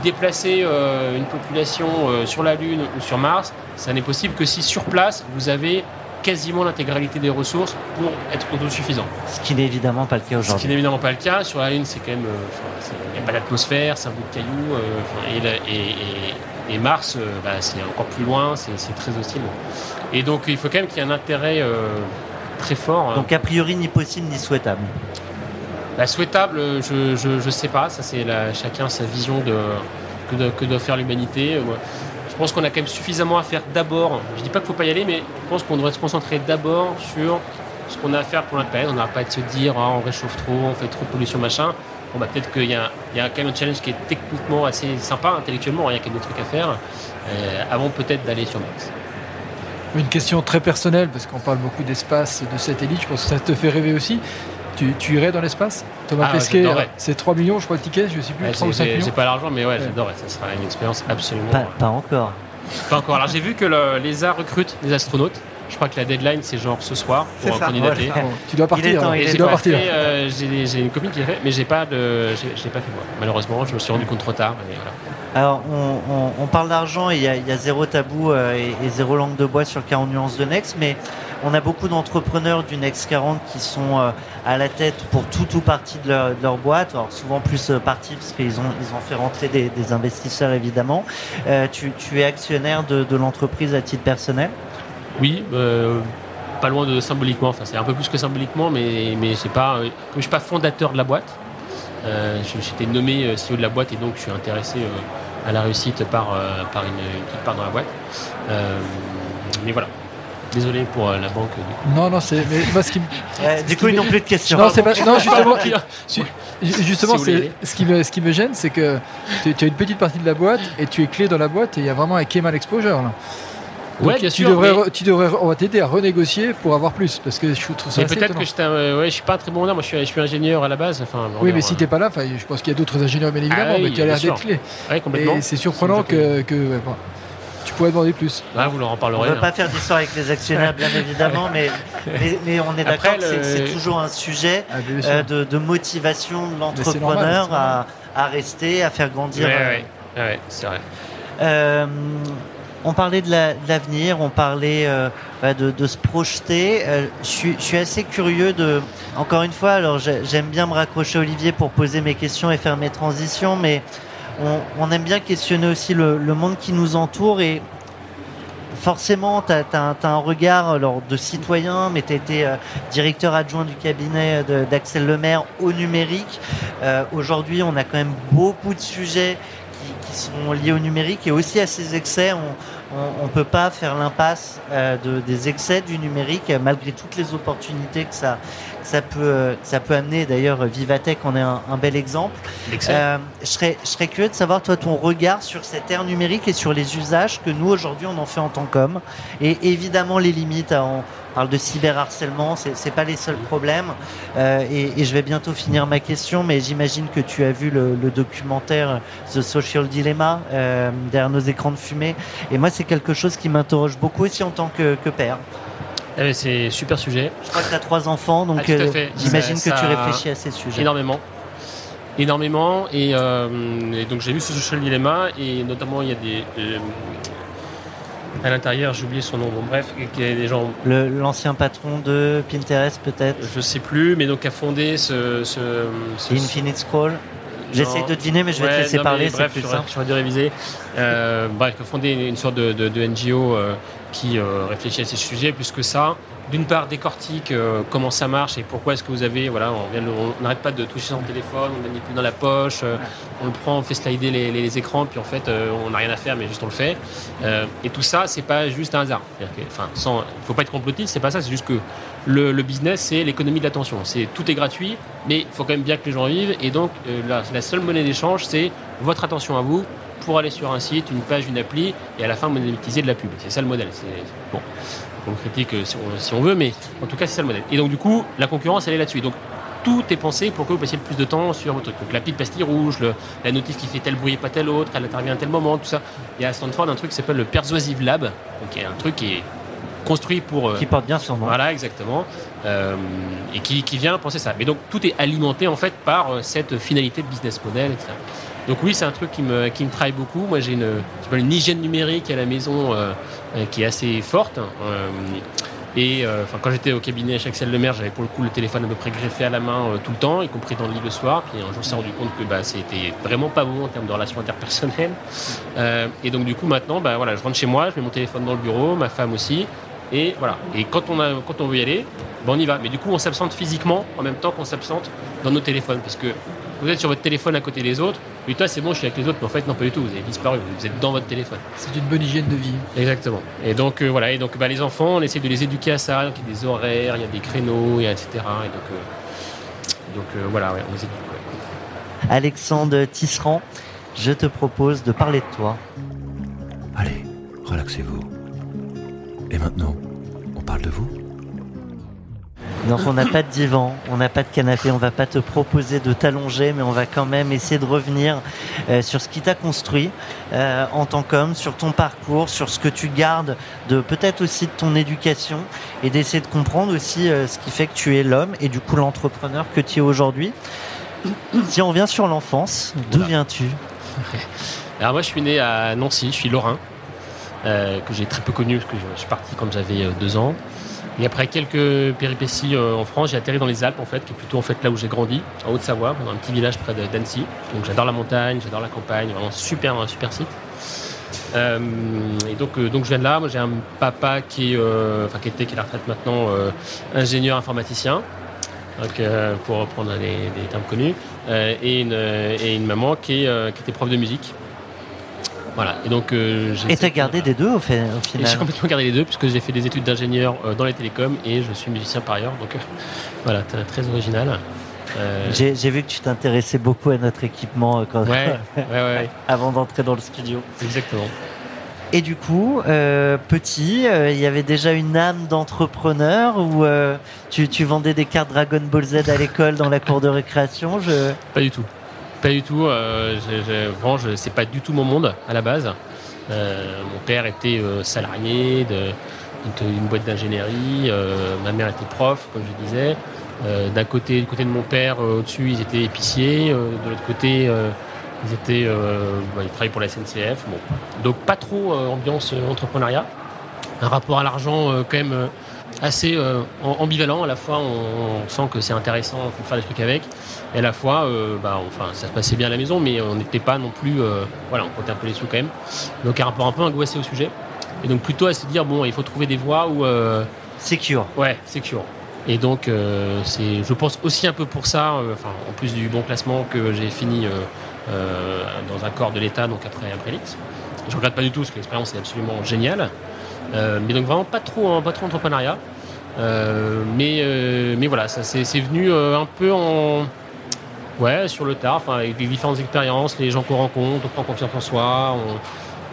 Speaker 2: déplacer euh, une population euh, sur la Lune ou sur Mars, ça n'est possible que si sur place, vous avez quasiment l'intégralité des ressources pour être autosuffisant.
Speaker 1: Ce qui n'est évidemment pas le cas
Speaker 2: Ce qui
Speaker 1: aujourd'hui.
Speaker 2: n'est évidemment pas le cas. Sur la Lune, c'est quand même. euh, Il n'y a pas d'atmosphère, c'est un bout de cailloux. enfin, et, la- et- et- et Mars, bah, c'est encore plus loin, c'est très hostile. Et donc, il faut quand même qu'il y ait un intérêt très fort. hein.
Speaker 1: Donc a priori ni possible ni souhaitable.
Speaker 2: Souhaitable, je, je, je sais pas. Ça, c'est la- chacun sa vision de que, doit- faire l'humanité. Je pense qu'on a quand même suffisamment à faire d'abord. Je dis pas qu'il faut pas y aller, mais je pense qu'on devrait se concentrer d'abord sur ce qu'on a à faire pour notre planète. On n'a pas de se dire ah, on réchauffe trop, on fait trop de pollution, machin. Bon, bah, peut-être qu'il y, a quand même un challenge qui est techniquement assez sympa, intellectuellement, il y a quand même des trucs à faire, euh, avant peut-être d'aller sur Mars.
Speaker 4: Une question très personnelle, parce qu'on parle beaucoup d'espace, de satellites, je pense que ça te fait rêver aussi. Tu, tu irais dans l'espace Thomas
Speaker 2: Ah,
Speaker 4: Pesquet,
Speaker 2: j'adorerais.
Speaker 4: c'est 3 millions, je crois, le ticket, je sais plus,
Speaker 2: Ouais,
Speaker 4: 3 ou
Speaker 2: j'ai
Speaker 4: 5
Speaker 2: j'ai-
Speaker 4: millions.
Speaker 2: j'ai pas l'argent, mais ouais,
Speaker 4: Ouais.
Speaker 2: j'adorerais. Ça sera une expérience absolument.
Speaker 1: Pas, pas encore.
Speaker 2: Pas encore. Alors j'ai vu que le- l'ESA recrute des astronautes. Je crois que la deadline c'est genre ce soir pour
Speaker 1: C'est ça,
Speaker 2: candidater.
Speaker 4: Tu dois partir.
Speaker 2: j'ai euh, j'ai j'ai une copine qui l'a fait, mais j'ai pas de, j'ai pas fait moi. Malheureusement, je me suis rendu compte trop tard. mais voilà.
Speaker 1: Alors, on, on- on parle d'argent et il y, a- il y a zéro tabou euh, et, et zéro langue de bois sur 40 nuances de Next, mais on a beaucoup d'entrepreneurs du Next 40 qui sont euh, à la tête pour tout ou partie de leur, boîte, souvent plus euh, partie parce qu'ils ont, ils ont fait rentrer des, investisseurs évidemment. Euh, tu, es actionnaire de, l'entreprise à titre personnel?
Speaker 2: Oui, pas loin de symboliquement. Enfin, c'est un peu plus que symboliquement, mais mais c'est pas. Comme je suis pas fondateur de la boîte, euh, j'étais nommé CEO de la boîte et donc je suis intéressé à la réussite par par une, petite part dans la boîte. Mais voilà. Désolé pour euh, la banque. du coup.
Speaker 4: Non, non, c'est. Mais moi, ce qui me- <laughs>
Speaker 1: Euh, Du coup, ils n'ont plus de questions.
Speaker 4: Non, c'est pas. <laughs> Non, justement, <laughs> justement,
Speaker 2: Si
Speaker 4: ce qui me, ce qui me gêne, c'est que tu, tu as une petite partie de la boîte et tu es clé dans la boîte et il y a vraiment un Kemal Exposure là. Donc,
Speaker 2: Ouais, bien
Speaker 4: tu
Speaker 2: sûr,
Speaker 4: devrais,
Speaker 2: mais-
Speaker 4: re- tu devrais, on va t'aider à renégocier pour avoir plus parce que je trouve ça
Speaker 2: Mais
Speaker 4: assez
Speaker 2: peut-être
Speaker 4: étonnant.
Speaker 2: que un- euh, ouais, je suis pas très bon vendeur. Moi, je suis, je suis ingénieur à la base. Enfin,
Speaker 4: Oui, mais si
Speaker 2: euh,
Speaker 4: t'es pas là, je pense qu'il y a d'autres ingénieurs bien évidemment,
Speaker 2: Ah oui,
Speaker 4: mais tu as l'air d'être clé.
Speaker 2: ouais, complètement.
Speaker 4: Et c'est surprenant que, que bon, tu pourrais demander plus.
Speaker 2: Ah, vous leur en
Speaker 1: On ne
Speaker 2: parlerez.
Speaker 1: veut
Speaker 2: hein.
Speaker 1: pas faire d'histoire avec les actionnaires, bien <laughs> évidemment, mais, mais, mais on est d'accord que c'est- toujours un sujet
Speaker 4: Ah,
Speaker 1: euh, de, de motivation de l'entrepreneur à, à rester, à faire grandir. euh,
Speaker 2: ouais, ouais, c'est vrai.
Speaker 1: Euh, on parlait de la- de l'avenir, on parlait euh, de, de se projeter. Euh, je, suis, je suis assez curieux de. Encore une fois, alors j'ai- j'aime bien me raccrocher à Olivier pour poser mes questions et faire mes transitions, mais on, aime bien questionner aussi le, monde qui nous entoure et forcément, tu as, un regard alors, de citoyen, mais tu as été euh, directeur adjoint du cabinet d'Axel Lemaire au numérique. Euh, Aujourd'hui, on a quand même beaucoup de sujets qui, sont liés au numérique et aussi à ces excès. On ne peut pas faire l'impasse euh, de, des excès du numérique malgré toutes les opportunités que ça, ça, peut, ça peut amener. D'ailleurs, Vivatech en est un, bel exemple. Euh, je, serais, je serais curieux de savoir, toi, ton regard sur cette ère numérique et sur les usages que nous, aujourd'hui, on en fait en tant qu'hommes. Et évidemment, les limites à en, parle de cyberharcèlement, c'est n'est pas les seuls problèmes. Euh, et, je vais bientôt finir ma question, mais j'imagine que tu as vu le, documentaire The Social Dilemma euh, derrière nos écrans de fumée. Et moi, c'est quelque chose qui m'interroge beaucoup aussi en tant que, père.
Speaker 2: Eh, c'est super sujet.
Speaker 1: Je crois que tu as trois enfants, donc ah, euh, j'imagine que tu réfléchis à ces sujets.
Speaker 2: Énormément énormément et, donc j'ai vu ce social dilemma et notamment il y a des à l'intérieur, j'ai oublié son nom. Bon, bref, qui est des gens.
Speaker 1: L'ancien patron de Pinterest, peut-être?
Speaker 2: Je sais plus, mais donc a fondé ce. ce,
Speaker 1: Infinite Scroll J'essaie de deviner, mais je vais te laisser parler.
Speaker 2: Bref, plus dû réviser. Euh, bref, a fondé une, sorte de, de, NGO euh, qui euh, réfléchit à ces sujets. Plus que ça, d'une part décortique euh, comment ça marche et pourquoi est-ce que vous avez voilà on n'arrête pas de toucher son téléphone on met plus dans la poche euh, on le prend on fait slider les, écrans puis en fait on n'a rien à faire mais juste on le fait et tout ça c'est pas juste un hasard enfin sans il faut pas être complotiste c'est pas ça c'est juste que le, business c'est l'économie de l'attention c'est tout est gratuit mais il faut quand même bien que les gens vivent et donc la seule monnaie d'échange c'est votre attention à vous pour aller sur un site, une page, une appli, et à la fin monétiser de la pub. C'est ça le modèle. Bon on critique euh, si on, veut, mais en tout cas, c'est ça le modèle. Et donc, du coup, la concurrence, elle est là-dessus. Donc, tout est pensé pour que vous passiez le plus de temps sur votre truc. Donc, la petite pastille rouge, la notif qui fait tel bruit et pas tel autre, elle intervient à tel moment, tout ça. Il y a à Stanford un truc qui s'appelle le Persuasive Lab, donc qui est un truc qui est construit pour.
Speaker 1: Euh, qui porte bien son nom.
Speaker 2: Voilà, exactement. Euh, et qui, vient penser ça. Mais donc, tout est alimenté, en fait, par cette finalité de business model, etc. Donc oui, c'est un truc qui me, qui me travaille beaucoup. Moi, j'ai une, une hygiène numérique à la maison euh, euh, qui est assez forte. Euh, et enfin, quand j'étais au cabinet chez Axel Lemaire, j'avais pour le coup le téléphone à peu près greffé à la main tout le temps, y compris dans le lit le soir. Puis un jour, on s'est rendu compte que bah, c'était vraiment pas bon en termes de relations interpersonnelles. <laughs> et donc, du coup, maintenant, bah, voilà, je rentre chez moi, je mets mon téléphone dans le bureau, ma femme aussi. Et voilà. Et quand on, a, quand on veut y aller, bah, on y va. Mais du coup, on s'absente physiquement en même temps qu'on s'absente dans nos téléphones. Parce que vous êtes sur votre téléphone à côté des autres, et toi c'est bon, je suis avec les autres, mais en fait non pas du tout, vous avez disparu, vous êtes dans votre téléphone.
Speaker 4: C'est une bonne hygiène de vie.
Speaker 2: Exactement. Et donc euh, voilà, et donc bah, les enfants, on essaie de les éduquer à ça, donc il y a des horaires, il y a des créneaux, etc. Et donc, euh, donc euh, voilà, on les éduque.
Speaker 1: Alexandre Tisserand, je te propose de parler de toi.
Speaker 5: Allez, relaxez-vous. Et maintenant, on parle de vous
Speaker 1: donc on n'a pas de divan, on n'a pas de canapé, on va pas te proposer de t'allonger, mais on va quand même essayer de revenir euh, sur ce qui t'a construit euh, en tant qu'homme, sur ton parcours, sur ce que tu gardes de peut-être aussi de ton éducation et d'essayer de comprendre aussi euh, ce qui fait que tu es l'homme et du coup l'entrepreneur que tu es aujourd'hui. Si on revient sur l'enfance, d'où viens-tu? <laughs>
Speaker 2: Alors moi je suis né à Nancy, je suis lorrain, que j'ai très peu connu parce que je suis parti quand j'avais deux ans. Et après quelques péripéties euh, en France, j'ai atterri dans les Alpes en fait, qui est plutôt en fait là où j'ai grandi, en Haute-Savoie, dans un petit village près d'Annecy. Donc j'adore la montagne, j'adore la campagne, vraiment super, un super site. Euh, et donc, euh, donc je viens de là. Moi, j'ai un papa qui, qui était, qui est à la retraite maintenant, ingénieur informaticien. Pour reprendre des, termes connus, et, une, et une maman qui, qui était prof de musique. Voilà. Et donc,
Speaker 1: euh, Et t'as gardé des deux au, fait, au final
Speaker 2: J'ai complètement gardé les deux puisque j'ai fait des études d'ingénieur euh, dans les télécoms et je suis musicien par ailleurs. Donc euh, <laughs> voilà, très original.
Speaker 1: J'ai vu que tu t'intéressais beaucoup à notre équipement quand <laughs>
Speaker 2: ouais, ouais,
Speaker 1: avant d'entrer dans le studio.
Speaker 2: Exactement.
Speaker 1: Et du coup, petit, il y avait déjà une âme d'entrepreneur ou tu, tu, vendais des cartes Dragon Ball Z à l'école dans la cour de récréation? Je...
Speaker 2: Pas du tout. Pas du tout. Euh, je, c'est pas du tout mon monde à la base. Euh, mon père était euh, salarié d'une boîte d'ingénierie. Euh, ma mère était prof, comme je disais. D'un côté, du côté de mon père, au-dessus, ils étaient épiciers. de l'autre côté, ils étaient, bah, ils travaillaient pour la SNCF. Bon. Donc pas trop ambiance entrepreneuriat. Un rapport à l'argent quand même assez euh, ambivalent. À la fois, on, sent que c'est intéressant de faire des trucs avec, et à la fois, euh, bah, enfin, ça se passait bien à la maison, mais on n'était pas non plus, euh, voilà, on comptait un peu les sous quand même. Donc un rapport un peu angoissé au sujet, et donc plutôt à se dire bon, il faut trouver des voies où
Speaker 1: secure.
Speaker 2: Ouais, secure. Et donc, c'est, je pense aussi un peu pour ça, enfin, en plus du bon classement que j'ai fini dans un corps de l'État, donc après, après l'X. Je regrette pas du tout parce que l'expérience est absolument géniale. Mais donc vraiment pas trop, hein, pas trop entrepreneuriat. mais, mais voilà, ça c'est venu un peu en, Ouais, sur le tard, avec des différentes expériences, les gens qu'on rencontre, on prend confiance en soi.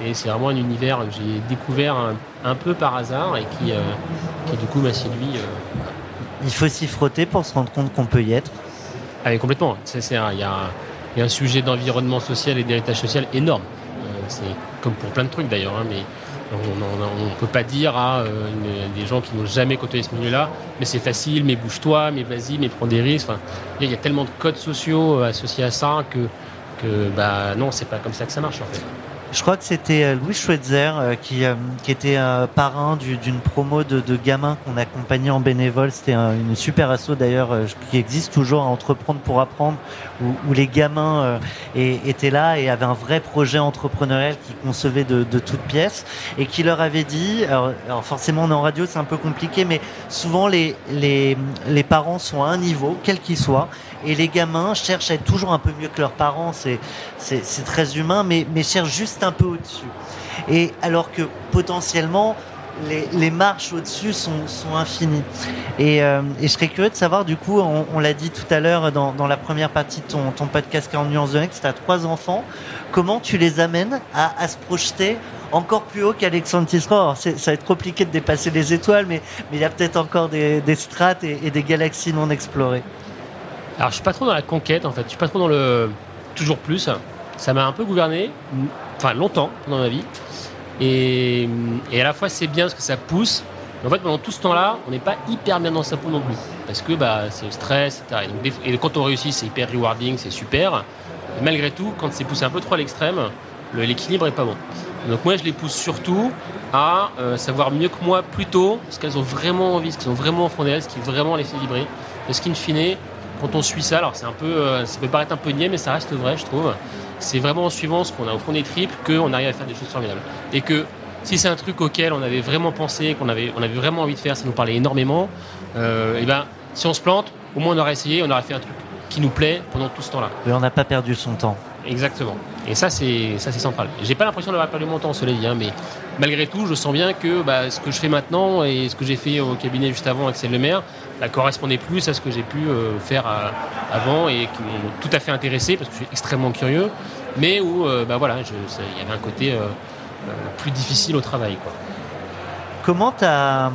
Speaker 2: Et c'est vraiment un univers que j'ai découvert un, peu par hasard et qui, euh, qui du coup m'a séduit. Euh.
Speaker 1: Il faut s'y frotter pour se rendre compte qu'on peut y être.
Speaker 2: Ah, complètement. Il y, a, un sujet d'environnement social et d'héritage social énorme. Euh, c'est comme pour plein de trucs d'ailleurs, hein, mais on ne peut pas dire à euh, des gens qui n'ont jamais côtoyé ce milieu-là, mais c'est facile, mais bouge-toi, mais vas-y, mais prends des risques. il y a tellement de codes sociaux euh, associés à ça que, que bah, non, c'est pas comme ça que ça marche en fait.
Speaker 1: Je crois que c'était euh, Louis Schweitzer euh, qui, euh, qui était parrain d'une promo de, de gamins qu'on accompagnait en bénévole. C'était une super asso d'ailleurs qui existe toujours à Entreprendre pour apprendre, où, les gamins étaient là et avaient un vrai projet entrepreneurial qui concevait de, de toutes pièces et qui leur avait dit, alors, forcément on est en radio c'est un peu compliqué, mais souvent les, les, les parents sont à un niveau, quel qu'il soit, et les gamins cherchent à être toujours un peu mieux que leurs parents, c'est très humain, mais, mais cherchent juste un peu au-dessus. Et alors que potentiellement, les, marches au-dessus sont, sont, infinies. Et, euh, et, je serais curieux de savoir, du coup, on, l'a dit tout à l'heure dans, dans, la première partie de ton, ton podcast 40 nuances de Next, tu as trois enfants. Comment tu les amènes à, à se projeter encore plus haut qu'Alexandre Tisserand? Ça va être compliqué de dépasser les étoiles, mais il y a peut-être encore des, des strates et, des galaxies non explorées.
Speaker 2: Alors, je suis pas trop dans la conquête, en fait. Je suis pas trop dans le toujours plus. Ça m'a un peu gouverné, enfin longtemps dans ma vie. Et, à la fois, c'est bien parce que ça pousse. Mais en fait, pendant tout ce temps-là, on n'est pas hyper bien dans sa peau non plus. Parce que bah, c'est le stress, etc. Et, quand on réussit, c'est hyper rewarding, c'est super. malgré tout, quand c'est poussé un peu trop à l'extrême, l'équilibre est pas bon. Donc moi, je les pousse surtout à euh, savoir mieux que moi plus tôt ce qu'elles ont vraiment envie, ce qu'elles ont vraiment au fond d'elles, ce qui vraiment les fait vibrer. Parce qu'in fine, quand on suit ça, alors c'est un peu, euh, ça peut paraître un peu niais, mais ça reste vrai, je trouve. C'est vraiment en suivant ce qu'on a au fond des tripes qu'on arrive à faire des choses formidables. Et que si c'est un truc auquel on avait vraiment pensé, qu'on avait, on avait vraiment envie de faire, ça nous parlait énormément, euh, et ben si on se plante, au moins on aurait essayé, on aurait fait un truc qui nous plaît pendant tout ce temps-là.
Speaker 1: Et on n'a pas perdu son temps.
Speaker 2: Exactement. Et ça, c'est ça, c'est central. J'ai pas l'impression d'avoir perdu mon temps, cela dit, hein, mais malgré tout, je sens bien que bah, ce que je fais maintenant et ce que j'ai fait au cabinet juste avant avec Celle Le Maire bah, correspondait plus à ce que j'ai pu euh, faire euh, avant et qui m'ont tout à fait intéressé parce que je suis extrêmement curieux, mais où euh, bah, voilà, il y avait un côté plus difficile au travail. Quoi.
Speaker 1: Comment tu as,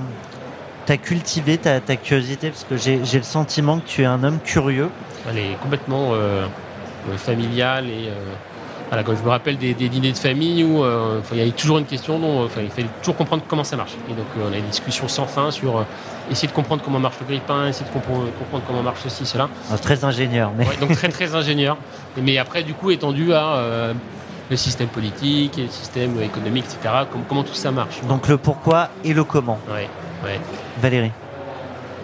Speaker 1: cultivé ta, ta, curiosité? Parce que j'ai le sentiment que tu es un homme curieux.
Speaker 2: Elle est complètement familiale et voilà, quand je me rappelle des, dîners de famille où euh, il y avait toujours une question dont il fallait toujours comprendre comment ça marche. Et donc euh, on a une discussion sans fin sur euh, essayer de comprendre comment marche le grille-pain, essayer de comprendre, comment marche ceci, cela.
Speaker 1: Ah, très ingénieur. Mais...
Speaker 2: donc très très ingénieur. Mais après du coup étendu à le système politique, le système économique, etc. Comment, tout ça marche.
Speaker 1: Donc le pourquoi et le comment.
Speaker 2: Ouais, ouais.
Speaker 1: Valérie.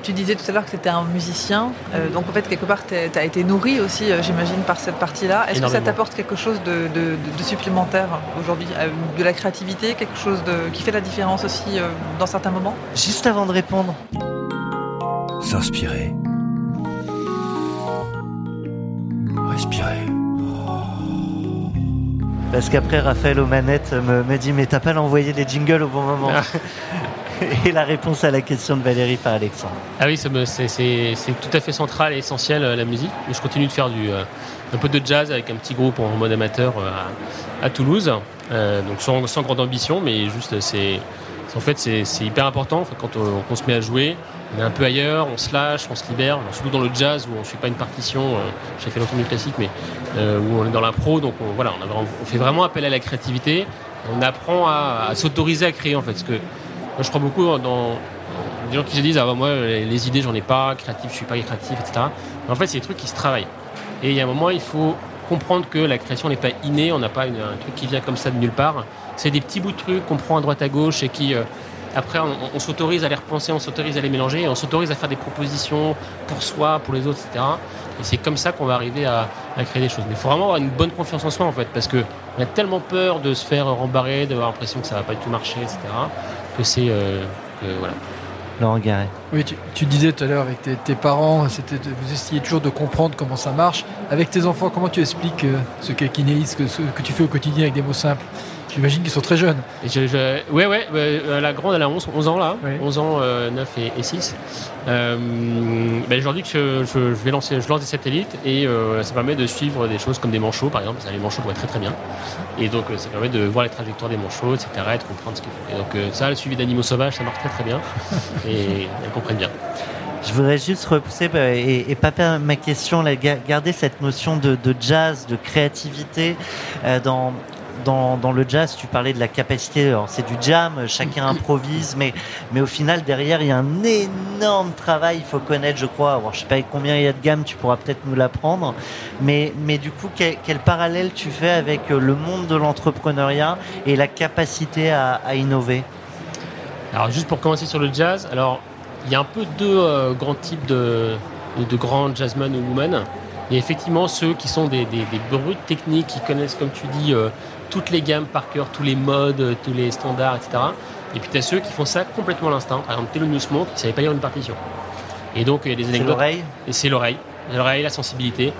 Speaker 3: Tu disais tout à l'heure que tu étais un musicien, euh, donc en fait quelque part tu as été nourri aussi, euh, j'imagine, par cette partie-là. Est-ce que ça t'apporte quelque chose de, supplémentaire aujourd'hui, euh, de la créativité, quelque chose de, qui fait la différence aussi dans certains moments?
Speaker 1: Juste avant de répondre.
Speaker 5: S'inspirer. Respirer.
Speaker 1: Parce qu'après, Raphaël aux manettes me, me dit Mais t'as pas l'envoyé les jingles au bon moment <laughs> et la réponse à la question de Valérie par Alexandre.
Speaker 2: Ah oui, c'est tout à fait central et essentiel euh, la musique. Je continue de faire euh, un peu de jazz avec un petit groupe en mode amateur euh, à, Toulouse. donc sans, grande ambition, mais juste c'est en fait c'est hyper important. quand on, se met à jouer, on est un peu ailleurs, on se lâche, on se libère. surtout dans le jazz où on ne suit pas une partition. J'ai fait longtemps du classique, mais où on est dans l'impro. Donc on, voilà, on, fait vraiment appel à la créativité. On apprend à, à s'autoriser à créer en fait. Parce que moi, je crois beaucoup dans des gens qui se disent ah moi les idées j'en ai pas, créatif je suis pas créatif, etc. Mais en fait c'est des trucs qui se travaillent. Et il y a un moment il faut comprendre que la création n'est pas innée, on n'a pas un truc qui vient comme ça de nulle part. C'est des petits bouts de trucs qu'on prend à droite à gauche et qui euh, après on, s'autorise à les repenser, on s'autorise à les mélanger on s'autorise à faire des propositions pour soi, pour les autres, etc. Et c'est comme ça qu'on va arriver à, créer des choses. Mais il faut vraiment avoir une bonne confiance en soi en fait, parce que on a tellement peur de se faire rembarrer, d'avoir l'impression que ça va pas du tout marcher, etc que c'est. Euh, voilà.
Speaker 1: Laurent Garret.
Speaker 4: Oui, tu, tu disais tout à l'heure avec tes, tes parents, c'était de- vous essayez toujours de comprendre comment ça marche. Avec tes enfants, comment tu expliques euh, ce qu'est kinéisme, que, ce que tu fais au quotidien avec des mots simples? J'imagine qu'ils sont très jeunes.
Speaker 2: Et je, je- ouais, ouais, euh, la grande, elle a 11, 11 ans là,
Speaker 4: Oui.
Speaker 2: 11 ans, euh, 9 et, et 6. Euh, ben, je leur dis que je, je- je vais lancer, je lance des satellites et euh, ça permet de suivre des choses comme des manchots par exemple. Ça, Les manchots voient très très bien. Et donc euh, ça permet de voir les trajectoires des manchots, etc. et de comprendre ce qu'ils font. Et donc euh, ça, le suivi d'animaux sauvages, ça marche très très bien. <laughs> Et elles comprennent bien.
Speaker 1: Je voudrais juste repousser bah, et, et pas perdre ma question, là, garder cette notion de, de jazz, de créativité euh, dans. Dans, dans le jazz, tu parlais de la capacité, c'est du jam, chacun <clears throat> improvise, mais, mais au final, derrière, il y a un énorme travail, il faut connaître, je crois, alors je sais pas combien il y a de gammes, tu pourras peut-être nous l'apprendre, mais, mais du coup, quel, quel parallèle tu fais avec euh, le monde de l'entrepreneuriat et la capacité à, à innover?
Speaker 2: Alors juste pour commencer sur le jazz, alors il y a un peu deux euh, grands types de, de, de grands jazzmen ou women. Il y a effectivement ceux qui sont des, des, des brutes techniques, qui connaissent, comme tu dis, euh, toutes les gammes par cœur, tous les modes, euh, tous les standards, etc. Et puis tu as ceux qui font ça complètement à l'instinct. Par exemple, Thelonious Monk, qui ne savait pas lire une partition. Et donc il y a des
Speaker 1: C'est
Speaker 2: anecdotes.
Speaker 1: l'oreille
Speaker 2: Et c'est l'oreille. L'oreille, la sensibilité.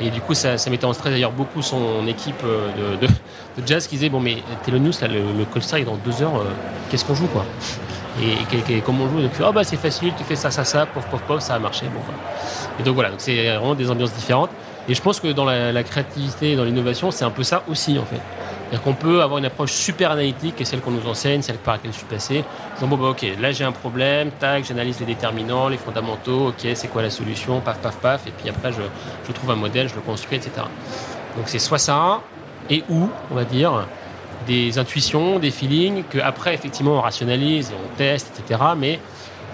Speaker 2: Et du coup, ça, ça mettait en stress d'ailleurs beaucoup son équipe euh, de, de, de jazz qui disait Bon, mais Thelonious, là, le, le concert est dans deux heures, euh, qu'est-ce qu'on joue quoi? Et, et, comment on joue Donc, oh, bah, c'est facile, tu fais ça, ça, ça, pof, pof, pof, ça a marché. Bon. Et donc voilà, donc c'est vraiment des ambiances différentes. Et je pense que dans la, créativité et dans l'innovation, c'est un peu ça aussi en fait. C'est-à-dire qu'on peut avoir une approche super analytique, et celle qu'on nous enseigne, celle par laquelle je suis passé. Disant, bon, bah, ok, là j'ai un problème, tac, j'analyse les déterminants, les fondamentaux, ok, c'est quoi la solution, paf, paf, paf, et puis après je, je trouve un modèle, je le construis, etc. Donc c'est soit ça, et ou, on va dire, des intuitions, des feelings, que après effectivement on rationalise, et on teste, etc. Mais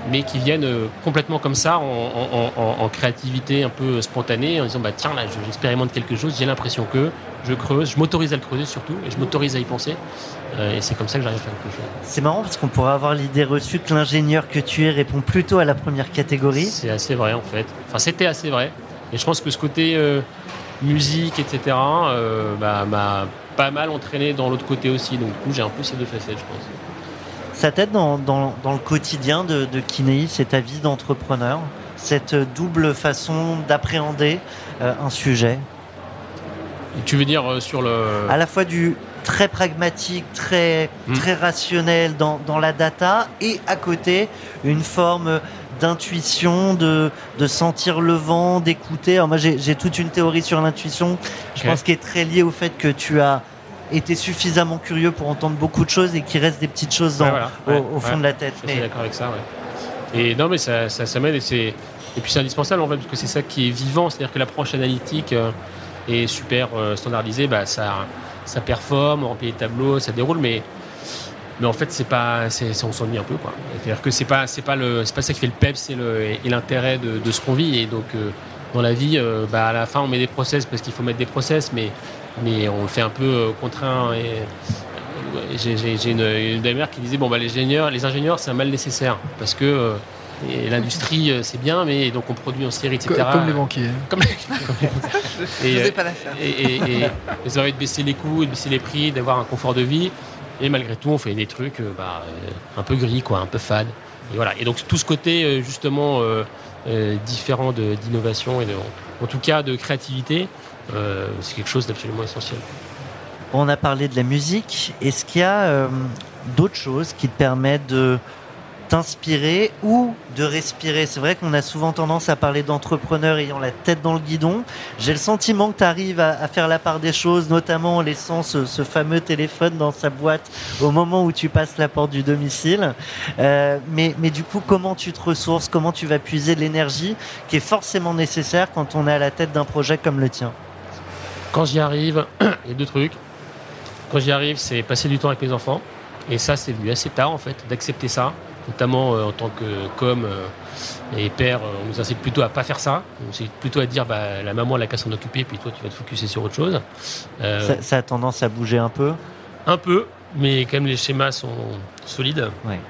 Speaker 2: mais qui viennent euh, complètement comme ça, en, en- en- en créativité un peu spontanée, en disant bah tiens là je- j'expérimente quelque chose, j'ai l'impression que je creuse, je m'autorise à le creuser surtout, et je m'autorise à y penser, Euh, et c'est comme ça que j'arrive à faire quelque chose.
Speaker 1: C'est marrant parce qu'on pourrait avoir l'idée reçue que l'ingénieur que tu es répond plutôt à la première catégorie.
Speaker 2: C'est assez vrai en fait. Enfin c'était assez vrai, et je pense que ce côté euh, musique, etc. euh, bah, m'a pas mal entraîné dans l'autre côté aussi, donc du coup j'ai un peu ces deux facettes je pense.
Speaker 1: Ça t'aide dans, dans- dans le quotidien de, de Kinéis et ta vie d'entrepreneur, cette double façon d'appréhender euh, un sujet?
Speaker 2: Et tu veux dire euh, sur le...
Speaker 1: À la fois du très pragmatique, très,
Speaker 2: Hmm.
Speaker 1: très rationnel dans, dans la data et à côté une forme d'intuition, de, de sentir le vent, d'écouter. Alors moi j'ai toute une théorie sur l'intuition, je pense qu'elle est très liée au fait que tu as été suffisamment curieux pour entendre beaucoup de choses et qu'il reste des petites choses dans,
Speaker 2: Ouais, voilà.
Speaker 1: au,
Speaker 2: Ouais,
Speaker 1: au fond
Speaker 2: ouais.
Speaker 1: de la tête.
Speaker 2: Je suis
Speaker 1: Mais-
Speaker 2: d'accord avec ça. Et non, mais ça, ça, ça m'aide et c'est et puis c'est indispensable en fait parce que c'est ça qui est vivant, c'est-à-dire que l'approche analytique euh, est super euh, standardisée, bah ça ça performe, on remplit les tableaux, ça déroule, mais mais en fait c'est pas c'est c'est- on s'ennuie un peu quoi. C'est-à-dire que c'est pas c'est pas le c'est pas ça qui fait le peps et le et l'intérêt de, de ce qu'on vit et donc euh, dans la vie, euh, bah, à la fin on met des process parce qu'il faut mettre des process, mais mais on le fait un peu euh, contraint et j'ai j'ai- j'ai une, une belle-mère qui disait bon bah les ingénieurs, les ingénieurs c'est un mal nécessaire parce que euh, et l'industrie c'est bien mais donc on produit en série etc.
Speaker 4: Co- Comme les banquiers. <laughs>
Speaker 2: Comme- les- Et,
Speaker 3: n'osais pas la faire.
Speaker 2: et, et, et ils ont envie de baisser les coûts, de baisser les prix, d'avoir un confort de vie. Et malgré tout, on fait des trucs euh, bah, euh, un peu gris, quoi, un peu fade. Et voilà. Et donc tout ce côté euh, justement différent d'innovation et de, en tout cas de créativité, c'est quelque chose d'absolument essentiel.
Speaker 1: On a parlé de la musique. Est-ce qu'il y a d'autres choses qui te permettent de t'inspirer ou de respirer C'est vrai qu'on a souvent tendance à parler d'entrepreneurs ayant la tête dans le guidon. J'ai le sentiment que tu arrives à, faire la part des choses, notamment en laissant ce, fameux téléphone dans sa boîte au moment où tu passes la porte du domicile. Euh, mais, mais du coup, comment tu te ressources? Comment tu vas puiser l'énergie qui est forcément nécessaire quand on est à la tête d'un projet comme le tien?
Speaker 2: Quand j'y arrive, <clears throat> il y a deux trucs. Quand j'y arrive, c'est passer du temps avec mes enfants. Et ça, c'est venu assez tard, en fait, d'accepter ça. Notamment euh, en tant que com euh, et père, euh, on nous incite plutôt à pas faire ça. On nous incite plutôt à dire, bah, la maman, elle a qu'à s'en occuper, puis toi, tu vas te focuser sur autre chose.
Speaker 1: Ça, ça a tendance à bouger un peu?
Speaker 2: Un peu, mais quand même, les schémas sont solides.
Speaker 1: Ouais.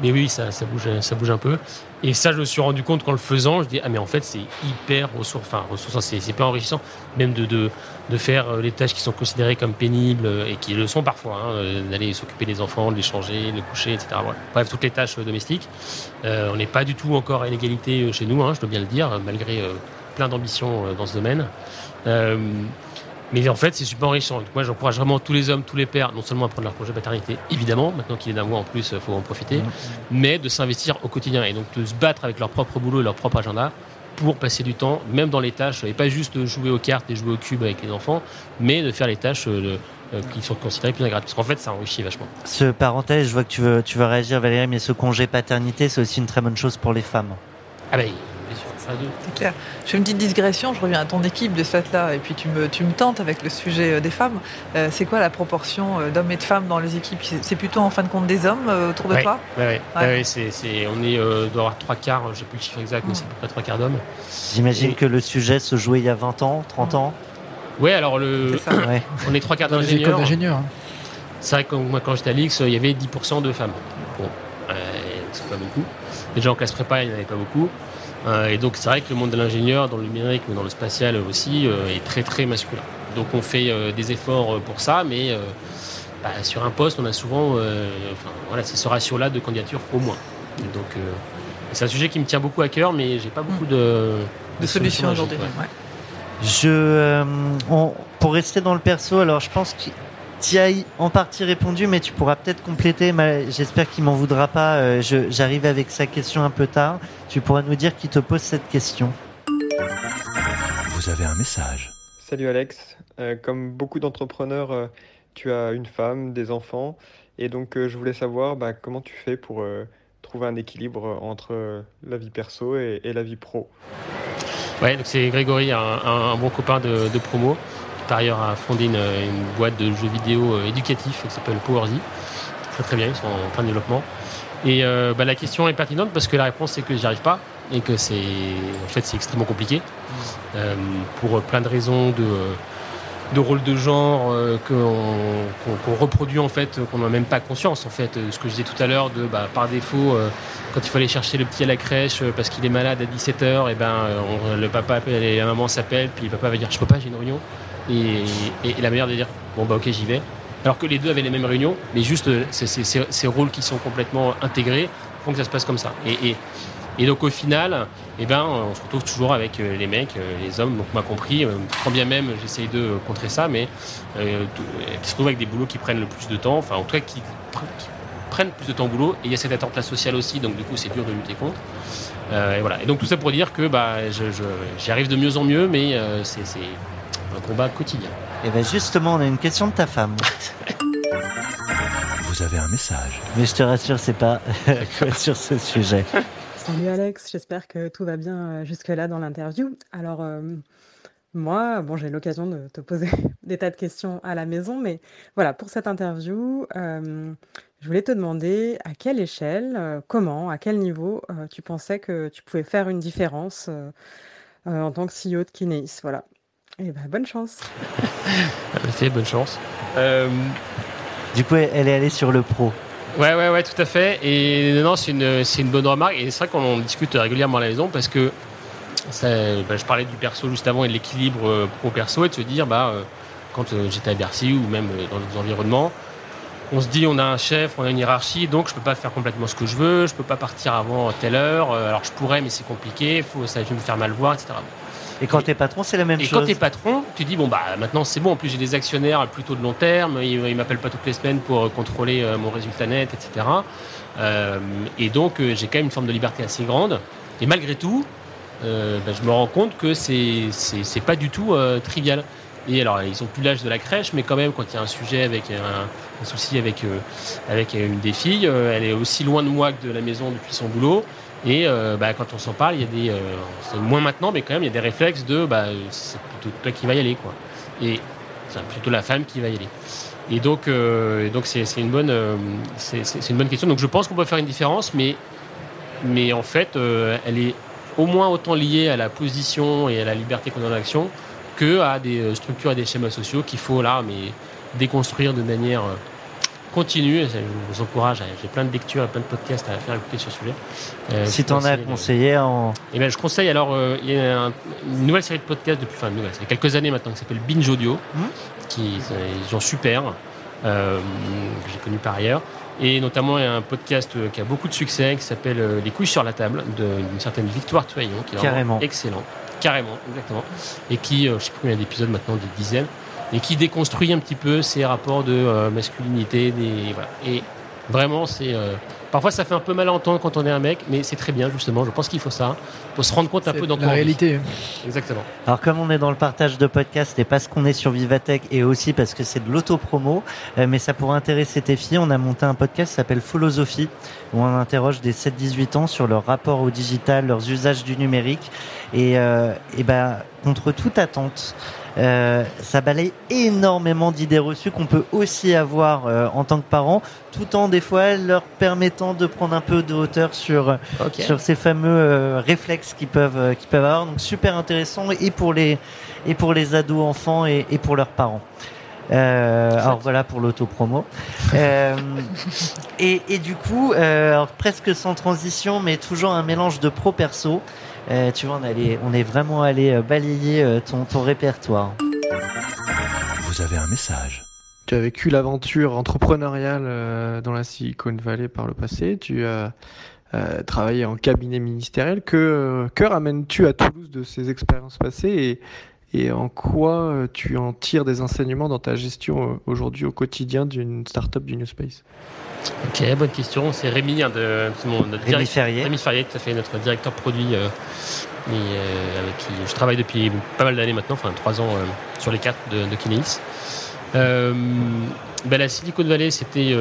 Speaker 2: mais oui, ça, ça, bouge, ça bouge un peu. Et ça, je me suis rendu compte qu'en le faisant, je dis ah mais en fait c'est hyper ressourçant, enfin ressourçant, c'est pas enrichissant, même de, de, de faire euh, les tâches qui sont considérées comme pénibles euh, et qui le sont parfois, hein, euh, d'aller s'occuper des enfants, de les changer, de les coucher, etc. Bref, toutes les tâches domestiques. on n'est pas du tout encore à l'égalité chez nous, hein, je dois bien le dire, malgré plein d'ambitions dans ce domaine. Mais en fait, c'est super enrichissant. moi, j'encourage vraiment tous les hommes, tous les pères, non seulement à prendre leur de paternité, évidemment, maintenant qu'il est d'un mois en plus, il faut en profiter, mais de s'investir au quotidien et donc de se battre avec leur propre boulot et leur propre agenda pour passer du temps, même dans les tâches, et pas juste jouer aux cartes et jouer au cube avec les enfants, mais de faire les tâches euh, euh, qui sont considérées plus agréables. Parce qu'en fait, ça enrichit vachement.
Speaker 1: Ce parenthèse, je vois que tu veux, tu veux réagir, Valérie, mais ce congé paternité, c'est aussi une très bonne chose pour les femmes.
Speaker 2: Ah ben,
Speaker 3: c'est clair. Je fais une petite digression, je reviens à ton équipe de cette là et puis tu me, tu me tentes avec le sujet euh, des femmes. Euh, c'est quoi la proportion euh, d'hommes et de femmes dans les équipes? C'est plutôt en fin de compte des hommes autour de toi?
Speaker 2: Oui, ouais. c'est, on est, doit avoir trois quarts, je sais plus le chiffre exact, mais c'est à peu près trois quarts d'hommes.
Speaker 1: J'imagine que le sujet se jouait il y a 20 ans, 30 ans?
Speaker 2: Oui, alors le, <laughs> on est trois quarts d'ingénieurs.
Speaker 4: Hein.
Speaker 2: C'est vrai que moi, quand j'étais à l'X, il y avait 10% de femmes. Bon, c'est pas beaucoup. Déjà en classe prépa, il n'y en avait pas beaucoup. Euh, et donc c'est vrai que le monde de l'ingénieur, dans le numérique ou dans le spatial aussi, euh, est très très masculin. Donc on fait euh, des efforts pour ça, mais bah, sur un poste, on a souvent enfin, voilà, c'est ce ratio-là de candidature au moins. Et donc c'est un sujet qui me tient beaucoup à cœur, mais j'ai pas beaucoup de,
Speaker 3: de, solutions aujourd'hui.
Speaker 1: Je, pour rester dans le perso, alors je pense que tu as en partie répondu, mais tu pourras peut-être compléter. J'espère qu'il m'en voudra pas. Euh, j'arrive avec sa question un peu tard. Tu pourras nous dire qui te pose cette question.
Speaker 5: Vous avez un message.
Speaker 9: Salut Alex. Euh, comme beaucoup d'entrepreneurs, euh, tu as une femme, des enfants. Et donc, je voulais savoir bah, comment tu fais pour trouver un équilibre entre la vie perso et, la vie pro?
Speaker 2: Ouais, c'est Grégory, un, bon copain de, de promo par ailleurs a fondé une, boîte de jeux vidéo euh, éducatifs qui s'appelle PowerZ. Très très bien, ils sont en plein développement. Et euh, bah, la question est pertinente parce que la réponse c'est que j'y arrive pas et que c'est en fait c'est extrêmement compliqué euh, pour plein de raisons de de rôle de genre qu'on reproduit en fait, qu'on n'a même pas conscience en fait. Ce que je disais tout à l'heure de bah, par défaut, quand il faut aller chercher le petit à la crèche parce qu'il est malade à 17h, et ben le papa et la maman s'appellent, puis le papa va dire je peux pas, j'ai une réunion et, la manière de dire bon bah ok j'y vais. Alors que les deux avaient les mêmes réunions, mais juste euh, ces rôles qui sont complètement intégrés font que ça se passe comme ça. Et, et donc au final, eh ben, on se retrouve toujours avec euh, les mecs, euh, les hommes, donc m'a compris, quand bien même j'essaye de contrer ça, mais qui se retrouvent avec des boulots qui prennent le plus de temps, enfin en tout cas qui, prennent plus de temps au boulot, et il y a cette attente-là sociale aussi, donc du coup c'est dur de lutter contre. et voilà. Et donc tout ça pour dire que bah, j'y arrive de mieux en mieux, mais c'est un combat quotidien.
Speaker 1: Et bien justement, on a une question de ta femme. <laughs>
Speaker 5: Vous avez un message.
Speaker 1: Mais je te rassure, c'est pas <laughs> sur ce sujet.
Speaker 10: Salut Alex, j'espère que tout va bien euh, jusque-là dans l'interview. Alors, euh, moi, bon, j'ai l'occasion de te poser <laughs> des tas de questions à la maison, mais voilà, pour cette interview, euh, je voulais te demander à quelle échelle, comment, à quel niveau tu pensais que tu pouvais faire une différence en tant que CEO de Kineis. Voilà, eh ben, bonne chance. <laughs>
Speaker 2: fait, bonne chance.
Speaker 1: Euh, du coup, elle est allée sur le pro.
Speaker 2: Ouais, ouais, ouais, tout à fait. Et non, c'est une, c'est une bonne remarque. Et c'est vrai qu'on discute régulièrement à la maison parce que bah, je parlais du perso juste avant et de l'équilibre euh, pro-perso et de se dire, bah, euh, quand j'étais à Bercy ou même dans d'autres environnements, on se dit on a un chef, on a une hiérarchie, donc je peux pas faire complètement ce que je veux, je peux pas partir avant telle heure. Alors je pourrais, mais c'est compliqué, faut, ça va me faire mal voir, etc.
Speaker 1: Et quand tu es patron, c'est la même chose.
Speaker 2: Et quand tu es patron, tu dis bon bah maintenant c'est bon. En plus j'ai des actionnaires plutôt de long terme. Ils, ne m'appellent pas toutes les semaines pour euh, contrôler euh, mon résultat net, etc. Euh, et donc j'ai quand même une forme de liberté assez grande. Et malgré tout, bah, je me rends compte que c'est c'est pas du tout trivial. Et alors, ils ont plus l'âge de la crèche, mais quand même, quand il y a un sujet avec un, souci avec, avec une des filles, elle est aussi loin de moi que de la maison depuis son boulot. Et euh, bah, quand on s'en parle, il y a des. Euh, c'est moins maintenant, mais quand même, il y a des réflexes de bah, c'est plutôt toi qui va y aller. Quoi. Et c'est plutôt la femme qui va y aller. Et donc, euh, c'est, une bonne, une bonne question. Donc je pense qu'on peut faire une différence, mais, mais en fait, elle est au moins autant liée à la position et à la liberté qu'on a en action que à des structures et des schémas sociaux qu'il faut là, mais déconstruire de manière continue. Je vous encourage. J'ai plein de lectures et plein de podcasts à faire écouter sur ce sujet.
Speaker 1: Euh, si tu en as conseillé en.
Speaker 2: Eh ben, je conseille alors, euh, il y a une nouvelle série de podcasts depuis, enfin, nouvelle, ça fait quelques années maintenant qui s'appelle Binge Audio, mmh. qui ils sont super, euh, que j'ai connu par ailleurs. Et notamment, il y a un podcast qui a beaucoup de succès qui s'appelle Les couilles sur la table d'une certaine Victoire Toyon, qui est
Speaker 1: Carrément.
Speaker 2: excellent. Carrément, exactement. Et qui, je sais plus combien d'épisodes maintenant, des dizaines et qui déconstruit un petit peu ces rapports de euh, masculinité. Des, voilà. Et vraiment, c'est. Euh, parfois, ça fait un peu mal à entendre quand on est un mec, mais c'est très bien, justement. Je pense qu'il faut ça. pour se rendre compte un peu dans
Speaker 4: la réalité.
Speaker 2: Exactement.
Speaker 1: Alors, comme on est dans le partage de podcasts et parce qu'on est sur Vivatech et aussi parce que c'est de l'autopromo, euh, mais ça pourrait intéresser tes filles, on a monté un podcast qui s'appelle Philosophie, où on interroge des 7-18 ans sur leur rapport au digital, leurs usages du numérique. Et, et ben, contre toute attente, euh, ça balaye énormément d'idées reçues qu'on peut aussi avoir euh, en tant que parent, tout en des fois leur permettant de prendre un peu de hauteur sur sur ces fameux euh, réflexes qu'ils peuvent qu'ils peuvent avoir. Donc super intéressant et pour les et pour les ados enfants et, et pour leurs parents. alors voilà pour l'autopromo. Euh, <laughs> et, et, du coup, alors presque sans transition, mais toujours un mélange de pro perso. Euh, tu vois, on, allait, on est vraiment allé euh, balayer euh, ton, ton répertoire.
Speaker 5: Vous avez un message.
Speaker 9: Tu as vécu l'aventure entrepreneuriale dans la Silicon Valley par le passé. Tu as travaillé en cabinet ministériel. Que, que ramènes-tu à Toulouse de ces expériences passées et, et en quoi tu en tires des enseignements dans ta gestion aujourd'hui au quotidien d'une startup du New Space?
Speaker 2: Ok, bonne question. C'est Rémi, de,
Speaker 1: notre Rémi Ferrier.
Speaker 2: Rémi Ferrier, tout à fait, notre directeur produit, euh, et, euh, avec qui je travaille depuis pas mal d'années maintenant, enfin trois ans euh, sur les quatre de, de Kineis. Ben, la Silicon Valley, c'était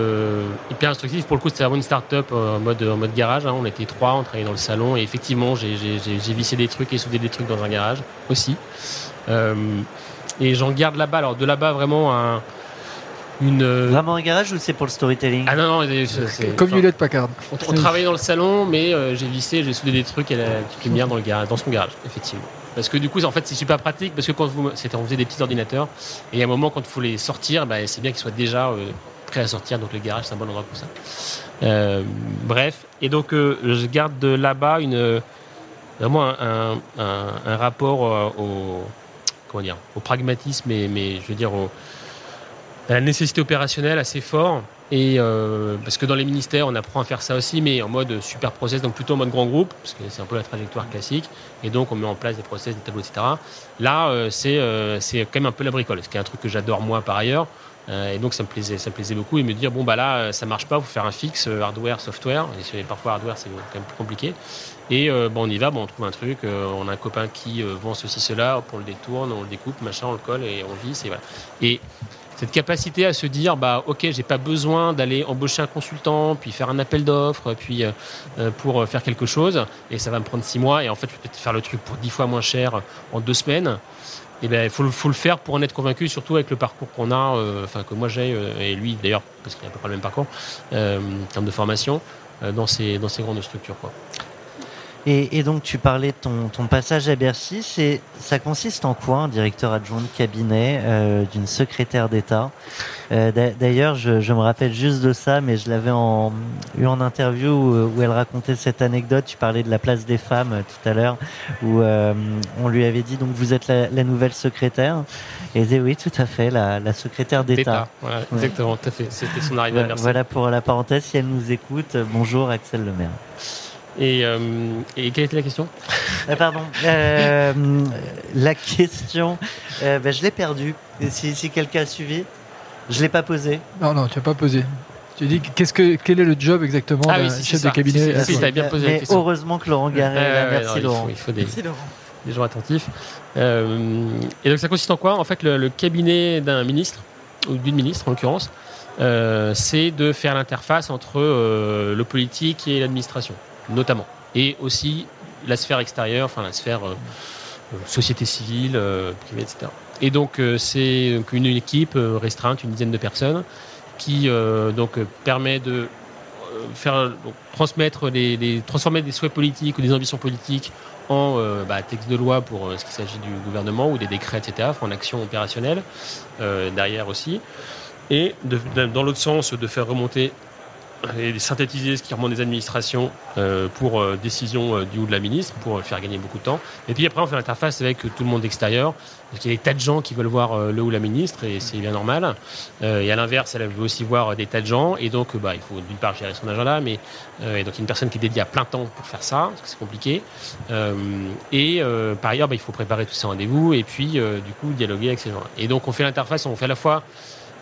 Speaker 2: hyper instructif. Pour le coup, c'était vraiment une start-up en mode, en mode garage. Hein. On était trois, on travaillait dans le salon. Et effectivement, j'ai vissé des trucs et soudé des trucs dans un garage aussi. et j'en garde là-bas. Alors, de là-bas, vraiment, un,
Speaker 1: une... Euh, Vraiment un garage ou c'est pour le storytelling
Speaker 2: Ah non, non,
Speaker 4: c'est. Comme Hewlett Packard.
Speaker 2: On, on travaillait dans le salon, mais euh, j'ai vissé, j'ai soudé des trucs et la petite lumière dans, le garage, dans son garage, effectivement. Parce que du coup, en fait, c'est super pratique parce que quand vous, on faisait des petits ordinateurs et à un moment, quand il faut les sortir, bah, c'est bien qu'ils soient déjà euh, prêts à sortir. Donc le garage, c'est un bon endroit pour ça. bref, et donc je garde de là-bas une vraiment un, un, un rapport au comment dire, au pragmatisme, mais, mais je veux dire au la nécessité opérationnelle assez fort. Et euh, parce que dans les ministères, on apprend à faire ça aussi, mais en mode super process, donc plutôt en mode grand groupe, parce que c'est un peu la trajectoire classique. Et donc, on met en place des process, des tableaux, etc. Là, euh, c'est euh, c'est quand même un peu la bricole, ce qui est un truc que j'adore moi par ailleurs. et donc, ça me plaisait, ça me plaisait beaucoup. Et me dire, bon, bah là, ça marche pas, faut faire un fixe, hardware, software. Et parfois, hardware, c'est quand même plus compliqué. Et bon, on y va, bon, on trouve un truc. on a un copain qui vend ceci, cela, on le détourne, on le découpe, machin, on le colle et on visse. Et voilà. Et cette capacité à se dire bah ok j'ai pas besoin d'aller embaucher un consultant puis faire un appel d'offres puis euh, euh, pour euh, faire quelque chose et ça va me prendre six mois et en fait je vais peut-être faire le truc pour dix fois moins cher en deux semaines et eh ben il faut, faut, le faire pour en être convaincu surtout avec le parcours qu'on a enfin que moi j'ai et lui d'ailleurs parce qu'il a à peu près le même parcours en termes de formation dans ces dans ces grandes structures quoi.
Speaker 1: Et, donc tu parlais de ton, passage à Bercy, c'est ça consiste en quoi un directeur adjoint de cabinet euh, d'une secrétaire d'État? Euh, D'ailleurs, je, me rappelle juste de ça, mais je l'avais eu en interview où, elle racontait cette anecdote. Tu parlais de la place des femmes euh, tout à l'heure, où on lui avait dit donc vous êtes la, nouvelle secrétaire. Et elle disait oui, tout à fait, la, secrétaire d'État.
Speaker 2: Exactement, tout à fait. C'était son arrivée à Bercy.
Speaker 1: Voilà pour la parenthèse. Si elle nous écoute, bonjour Axel Lemaire.
Speaker 2: Et, euh, et, quelle était la question?
Speaker 1: Euh, Pardon. Euh, la question, ben, je l'ai perdue. Si, si quelqu'un a suivi, je l'ai pas posée.
Speaker 4: Non, non, tu n'as pas posé. Tu dis qu'est-ce que quel est le job exactement ah, d'un chef de cabinet
Speaker 2: Si, si, bien posé
Speaker 1: Mais heureusement que Laurent Garret là. Merci Laurent.
Speaker 2: Il faut, des, des, gens attentifs. et donc ça consiste en quoi? En fait, le, le cabinet d'un ministre ou d'une ministre en l'occurrence, c'est de faire l'interface entre le politique et l'administration notamment. Et aussi la sphère extérieure, enfin la sphère euh, euh, société civile, euh, privée, etc. Et donc c'est une équipe restreinte, une dizaine de personnes, qui donc permet de faire transmettre les, transformer des souhaits politiques ou des ambitions politiques en bah, texte de loi pour ce qui s'agit du gouvernement ou des décrets, etc., en action opérationnelle derrière aussi. et dans l'autre sens, de faire remonter et synthétiser ce qui remonte des administrations euh, pour euh, décision euh, du ou de la ministre, pour euh, faire gagner beaucoup de temps. Et puis après, on fait l'interface avec euh, tout le monde extérieur, parce qu'il y a des tas de gens qui veulent voir le ou la ministre, et c'est bien normal. Et à l'inverse, elle veut aussi voir des tas de gens, et donc bah, il faut d'une part gérer son agenda, mais et donc il y a une personne qui est dédiée à plein temps pour faire ça, parce que c'est compliqué. Et par ailleurs, bah, il faut préparer tous ces rendez-vous, et puis du coup dialoguer avec ces gens. Et donc on fait l'interface, on fait à la fois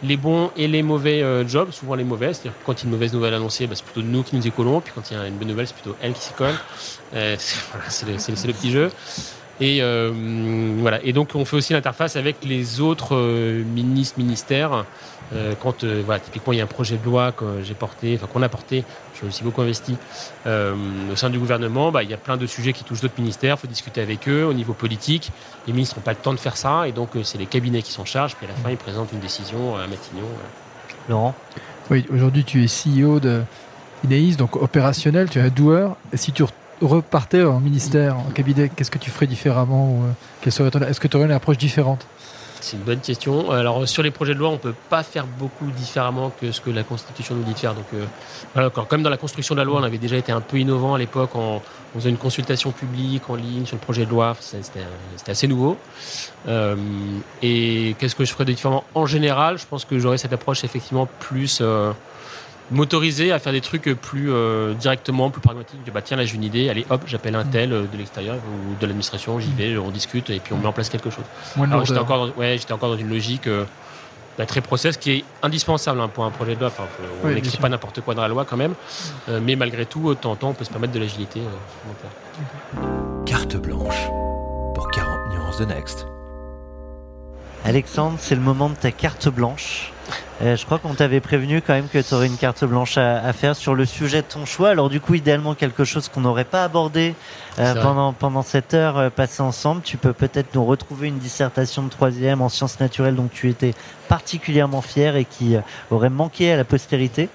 Speaker 2: les bons et les mauvais euh, jobs, souvent les mauvais. C'est-à-dire quand il y a une mauvaise nouvelle annoncée, bah, c'est plutôt nous qui nous y collons. Puis quand il y a une bonne nouvelle, c'est plutôt elle qui s'y colle. Euh, <laughs> c'est le, petit jeu. Et euh, voilà. Et donc on fait aussi l'interface avec les autres ministres, ministères. Quand voilà, typiquement il y a un projet de loi que j'ai porté, qu'on a porté, j'ai aussi beaucoup investi euh, au sein du gouvernement. Bah, il y a plein de sujets qui touchent d'autres ministères. Il faut discuter avec eux au niveau politique. Les ministres n'ont pas le temps de faire ça, et donc euh, c'est les cabinets qui s'en chargent. Puis à la fin, ils présentent une décision à Matignon. voilà.
Speaker 1: Laurent?
Speaker 4: Oui, aujourd'hui tu es CEO de Ineis, donc opérationnel, tu es un doueur. Et si tu re- repartais en ministère, en cabinet, qu'est-ce que tu ferais différemment euh, Est-ce que tu aurais une approche différente?
Speaker 2: C'est une bonne question. Alors sur les projets de loi, on peut pas faire beaucoup différemment que ce que la Constitution nous dit de faire. Donc euh, comme dans la construction de la loi, on avait déjà été un peu innovant à l'époque en, en faisant une consultation publique en ligne sur le projet de loi. C'était assez nouveau. Euh, et qu'est-ce que je ferais de différent En général, je pense que j'aurais cette approche effectivement plus euh, motorisée à faire des trucs plus euh, directement, plus pragmatiques. Bah tiens, là j'ai une idée, allez hop, j'appelle un tel euh, de l'extérieur ou de l'administration, j'y vais, on discute et puis on met en place quelque chose. Alors, j'étais encore, dans, ouais, j'étais encore dans une logique euh, bah, très process qui est indispensable hein, pour un projet de loi. Enfin, on
Speaker 4: Oui,
Speaker 2: n'écrit pas n'importe quoi dans la loi quand même, Euh, mais malgré tout, de temps en temps, on peut se permettre de l'agilité. euh.
Speaker 5: Carte blanche pour 40 nuances de Next.
Speaker 1: Alexandre, c'est le moment de ta carte blanche. Euh, je crois qu'on t'avait prévenu quand même que tu aurais une carte blanche à, à faire sur le sujet de ton choix. Alors du coup, idéalement quelque chose qu'on n'aurait pas abordé euh, pendant, pendant cette heure euh, passée ensemble. Tu peux peut-être nous retrouver une dissertation de troisième en sciences naturelles dont tu étais particulièrement fier et qui euh, aurait manqué à la postérité.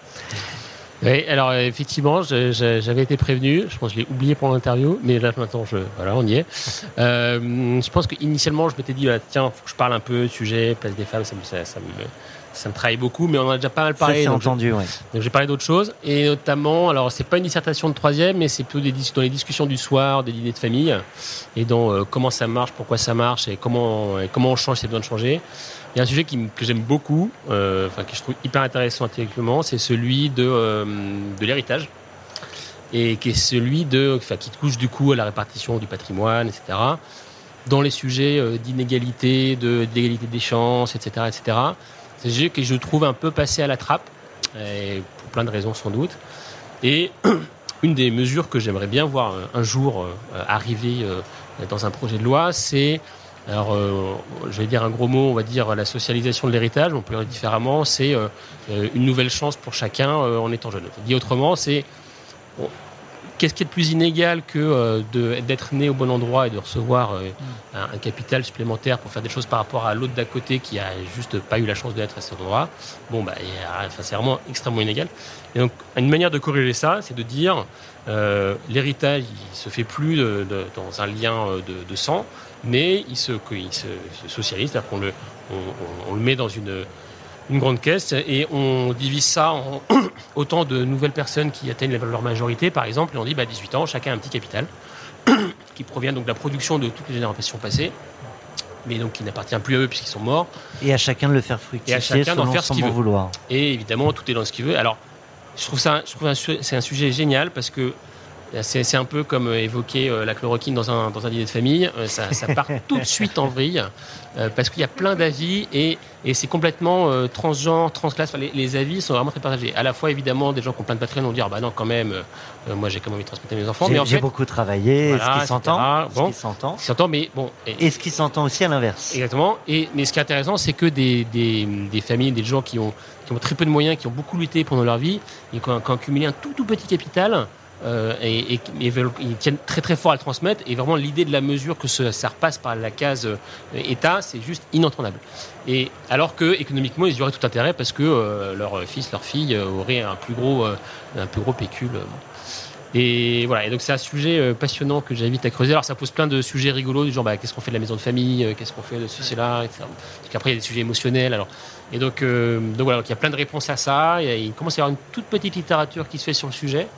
Speaker 2: Oui, alors effectivement, j'avais été prévenu. Je pense que je l'ai oublié pour l'interview, mais là maintenant, je, voilà, on y est. Euh, je pense qu'initialement, je m'étais dit, bah, tiens, faut que je parle un peu sujet place des femmes, ça me, ça, ça me, ça me travaille beaucoup, mais on en a déjà pas mal
Speaker 1: Ça,
Speaker 2: parlé. donc je-
Speaker 1: entendu, ouais.
Speaker 2: Donc j'ai parlé d'autres choses et notamment, alors c'est pas une dissertation de troisième, mais c'est plutôt des, dans les discussions du soir, des dîners de famille et dans euh, comment ça marche, pourquoi ça marche et comment et comment on change, c'est besoin de changer. Il y a un sujet qui, que j'aime beaucoup, euh, enfin que je trouve hyper intéressant intellectuellement, c'est celui de euh, de l'héritage et qui est celui de, enfin qui touche du coup à la répartition du patrimoine, etc. Dans les sujets euh, d'inégalité, de d'égalité des chances, etc., etc. C'est un sujet que je trouve un peu passé à la trappe, et pour plein de raisons sans doute. Et <clears throat> une des mesures que j'aimerais bien voir euh, un jour euh, arriver dans un projet de loi, c'est, alors euh, je vais dire un gros mot, on va dire la socialisation de l'héritage, on peut le dire différemment, c'est euh, euh, une nouvelle chance pour chacun en étant jeune. Dit autrement, c'est qu'est-ce qui est de plus inégal que d'être né au bon endroit et de recevoir un, capital supplémentaire pour faire des choses par rapport à l'autre d'à côté qui a juste pas eu la chance d'être à cet endroit? Bon, bah, il y a- enfin, c'est vraiment extrêmement inégal. Et donc, une manière de corriger ça, c'est de dire l'héritage, il se fait plus dans un lien de sang, mais il se, que- il se, se socialise, c'est-à-dire qu'on le, on, on- on le met dans une, une grande caisse et on divise ça en <clears throat> autant de nouvelles personnes qui atteignent leur majorité, par exemple, et on dit bah, à 18 ans, chacun a un petit capital <clears throat> qui provient donc de la production de toutes les générations passées, mais donc qui n'appartient plus à eux puisqu'ils sont morts.
Speaker 1: Et à chacun de le faire
Speaker 2: Et à
Speaker 1: fructifier
Speaker 2: chacun d'en faire ce qu'il veut.
Speaker 1: vouloir.
Speaker 2: Et évidemment, tout est dans ce qu'il veut. Alors, je trouve ça, je trouve c'est un sujet génial parce que c'est c'est un peu comme euh, évoquer euh, la chloroquine dans un, dans un dîner de famille. Euh, Ça, ça part <laughs> tout de suite en vrille euh, parce qu'il y a plein d'avis et, et c'est complètement euh, transgenre, transclasse. Enfin, les, les avis sont vraiment très partagés. À la fois, évidemment, des gens qui ont plein de patrimoine vont dire bah non, quand même, euh, moi j'ai quand même envie de transmettre à mes enfants.
Speaker 1: J'ai
Speaker 2: en
Speaker 1: j'ai
Speaker 2: fait,
Speaker 1: beaucoup travaillé,
Speaker 2: voilà,
Speaker 1: ce qui s'entend,
Speaker 2: Bon.
Speaker 1: s'entend,
Speaker 2: ce qui s'entend, mais bon. et-
Speaker 1: et ce qui s'entend aussi à l'inverse.
Speaker 2: Exactement. Et, mais ce qui est intéressant, c'est que des, des, des familles, des gens qui ont, qui ont très peu de moyens, qui ont beaucoup lutté pendant leur vie, et qui ont, qui ont accumulé un tout, tout petit capital, euh, et, et, ils tiennent très très fort à le transmettre. Et vraiment, l'idée de la mesure que ça repasse par la case euh, État, c'est juste inentendable. Et alors que économiquement, ils auraient tout intérêt parce que euh, leur fils, leur fille euh, auraient un plus gros, euh, un plus gros pécule. euh. Et voilà, et donc c'est un sujet passionnant que j'invite à creuser. Alors ça pose plein de sujets rigolos, du genre bah, qu'est-ce qu'on fait de la maison de famille, qu'est-ce qu'on fait de ceci, là, etc. Parce qu'après il y a des sujets émotionnels. Alors, et donc, donc voilà, donc il y a plein de réponses à ça. Il commence à y avoir une toute petite littérature qui se fait sur le sujet.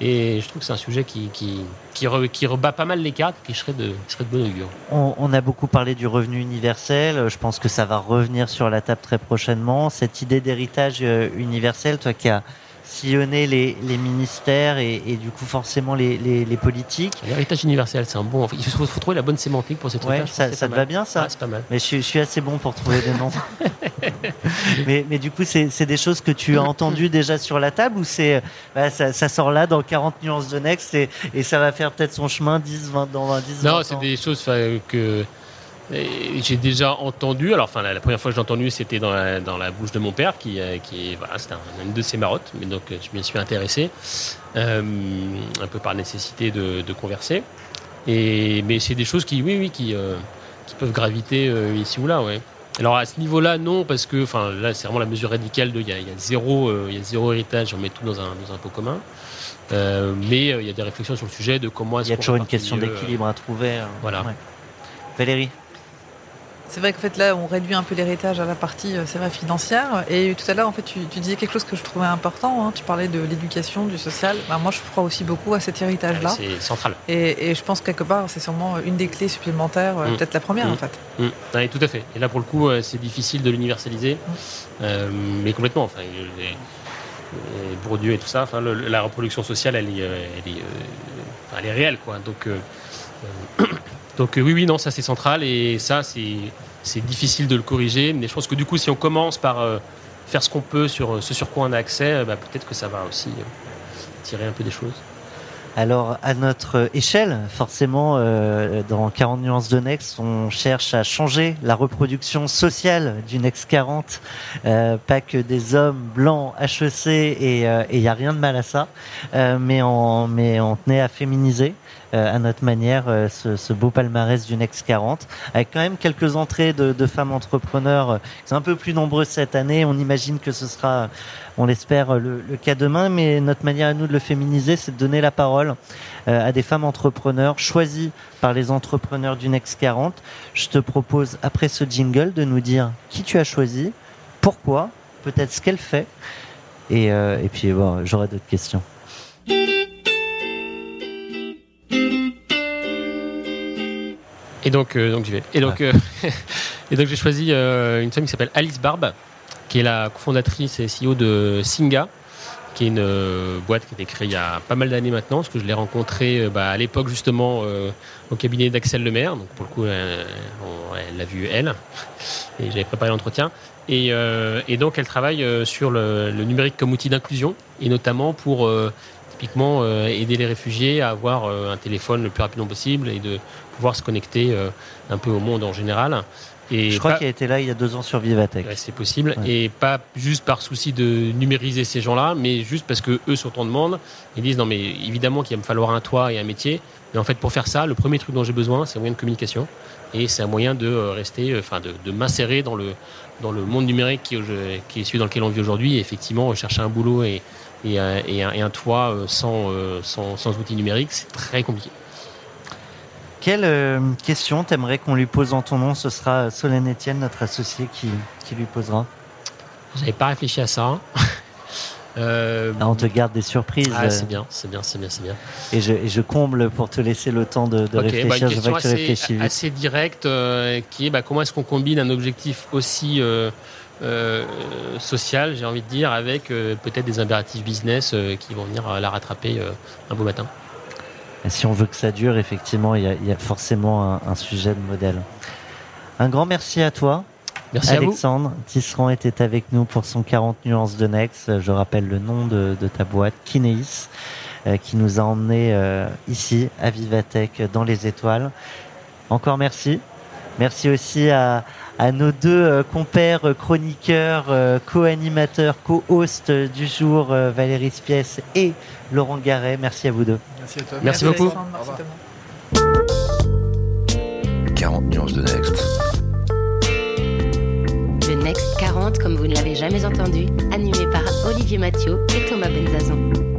Speaker 2: Et je trouve que c'est un sujet qui, qui, qui, re- qui rebat pas mal les cartes, qui serait de, qui serait de bon augure.
Speaker 1: On, on a beaucoup parlé du revenu universel. Je pense que ça va revenir sur la table très prochainement. Cette idée d'héritage euh, universel, toi qui as sillonné les, les ministères et, et du coup forcément les, les, les politiques.
Speaker 2: L'héritage universel, c'est un bon. Il faut, faut trouver la bonne sémantique pour ces trucs-là.
Speaker 1: Ouais, ça, te
Speaker 2: mal.
Speaker 1: va bien ça
Speaker 2: Ouais, C'est pas mal.
Speaker 1: Mais je, suis- je suis assez bon pour trouver des noms. <laughs> mais, mais du coup, c'est des choses que tu as entendues déjà sur la table ou c'est bah, ça, ça sort là dans 40 nuances de Next et, et ça va faire peut-être son chemin 10, 20, dans 20, 10,
Speaker 2: Non,
Speaker 1: 20
Speaker 2: c'est des choses que j'ai déjà entendues. Alors, enfin, la, la première fois que j'ai entendu, c'était dans la, dans la bouche de mon père, qui, euh, qui voilà, c'était un- une de ses marottes. Mais donc, euh, je m'y suis intéressé, euh, un peu par nécessité de, de converser. Et, mais c'est des choses qui, oui, oui, qui, euh, qui peuvent graviter euh, ici ou là, ouais. Alors à ce niveau-là, non, parce que enfin là, c'est vraiment la mesure radicale de il y y a zéro, euh, il y a zéro héritage, on met tout dans un, dans un pot commun. Euh, mais il y a des réflexions sur le sujet de comment est-ce
Speaker 1: Il y a toujours une question d'équilibre à trouver. euh,
Speaker 2: Voilà.
Speaker 1: ouais. Valérie
Speaker 3: C'est vrai qu'en fait là, on réduit un peu l'héritage à la partie, euh, c'est vrai, financière. Et tout à l'heure, en fait, tu, tu disais quelque chose que je trouvais important. hein. Tu parlais de l'éducation, du social. Bah, moi, je crois aussi beaucoup à cet héritage-là.
Speaker 2: C'est central.
Speaker 3: Et, et je pense que quelque part, c'est sûrement une des clés supplémentaires, euh,
Speaker 2: Mm.
Speaker 3: peut-être la première
Speaker 2: Mm.
Speaker 3: en fait.
Speaker 2: Mm. Ouais, tout à fait. Et là, pour le coup, euh, c'est difficile de l'universaliser, Euh, mais complètement. Enfin, les- les Bourdieu et tout ça. Enfin, le- la reproduction sociale, elle est, elle est, enfin, elle est réelle, quoi. Donc, euh, donc euh, oui, oui, non, ça c'est central et ça c'est difficile de le corriger. Mais je pense que du coup, si on commence par euh, faire ce qu'on peut sur euh, ce sur quoi on a accès, bah, peut-être que ça va aussi tirer un peu des choses.
Speaker 1: Alors, à notre échelle, forcément, dans 40 nuances de Next, on cherche à changer la reproduction sociale du Next 40. Euh, pas que des hommes blancs HEC et il n'y a rien de mal à ça, mais, on, mais on tenait à féminiser à notre manière euh, ce, ce beau palmarès du Next 40, avec quand même quelques entrées de, de femmes entrepreneurs euh, qui sont un peu plus nombreuses cette année. On imagine que ce sera on l'espère, le, le cas demain, mais notre manière à nous de le féminiser, c'est de donner la parole euh, à des femmes entrepreneurs choisies par les entrepreneurs du Next 40. Je te propose, après ce jingle, de nous dire qui tu as choisi, pourquoi, peut-être ce qu'elle fait, et, euh, et puis bon, j'aurai d'autres questions.
Speaker 2: Et donc, euh, donc j'y vais. Et donc, euh, <laughs> et donc j'ai choisi euh, une femme qui s'appelle Alice Barbe, qui est la cofondatrice et CEO de Singa, qui est une boîte qui a été créée il y a pas mal d'années maintenant, parce que je l'ai rencontrée bah, à l'époque justement au cabinet d'Axel Lemaire. Donc pour le coup, elle l'a vu elle, et j'avais préparé l'entretien. Et, et donc elle travaille sur le, le numérique comme outil d'inclusion, et notamment pour typiquement euh, aider les réfugiés à avoir euh, un téléphone le plus rapidement possible et de pouvoir se connecter euh, un peu au monde en général. Et
Speaker 1: Je crois
Speaker 2: pas-
Speaker 1: qu'il a été là il y a deux ans sur Vivatech.
Speaker 2: Ouais, c'est possible.
Speaker 1: Ouais.
Speaker 2: Et pas juste par souci de numériser ces gens-là, mais juste parce que eux sont en demande. Ils disent non, mais évidemment qu'il va me falloir un toit et un métier. Mais en fait, pour faire ça, le premier truc dont j'ai besoin, c'est un moyen de communication. Et c'est un moyen de rester, enfin, de, de m'insérer dans le, dans le monde numérique qui, qui est celui dans lequel on vit aujourd'hui. Et effectivement, chercher un boulot et, et, un, et un- et un toit euh, sans, euh, sans, sans outils numériques, c'est très compliqué.
Speaker 1: Quelle euh, question t'aimerais qu'on lui pose en ton nom? Ce sera Solène Etienne, notre associé, qui, qui lui posera.
Speaker 2: J'avais pas réfléchi à ça. <laughs> Euh,
Speaker 1: Là, on te garde des surprises.
Speaker 2: ah,
Speaker 1: euh,
Speaker 2: c'est bien, c'est bien, c'est bien, c'est bien.
Speaker 1: Et je, et je comble pour te laisser le temps de, de
Speaker 2: Ok, bah,
Speaker 1: réfléchir.
Speaker 2: une
Speaker 1: je vois
Speaker 2: question
Speaker 1: que tu
Speaker 2: assez,
Speaker 1: réfléchis vite.
Speaker 2: assez directe euh, qui est bah, comment est-ce qu'on combine un objectif aussi euh, euh, social, j'ai envie de dire, avec euh, peut-être des impératifs business euh, qui vont venir euh, la rattraper euh, un beau matin.
Speaker 1: Et si on veut que ça dure, effectivement, il y y a forcément un, un sujet de modèle. Un grand merci à toi.
Speaker 2: Merci à vous.
Speaker 1: Alexandre Tisserand était avec nous pour son 40 nuances de Next. Je rappelle le nom de, de ta boîte, Kineis, euh, qui nous a emmenés euh, ici, à Vivatech, dans les étoiles. Encore merci. Merci aussi à, à nos deux euh, compères euh, chroniqueurs, euh, co-animateurs, co-hosts du jour, euh, Valérie Spiès et Laurent Garret. Merci à vous deux.
Speaker 4: Merci à toi.
Speaker 2: Merci beaucoup.
Speaker 3: Merci Thomas.
Speaker 5: 40 nuances de Next.
Speaker 11: Le Next 40, comme vous ne l'avez jamais entendu, animé par Olivier Mathieu et Thomas Benzazan.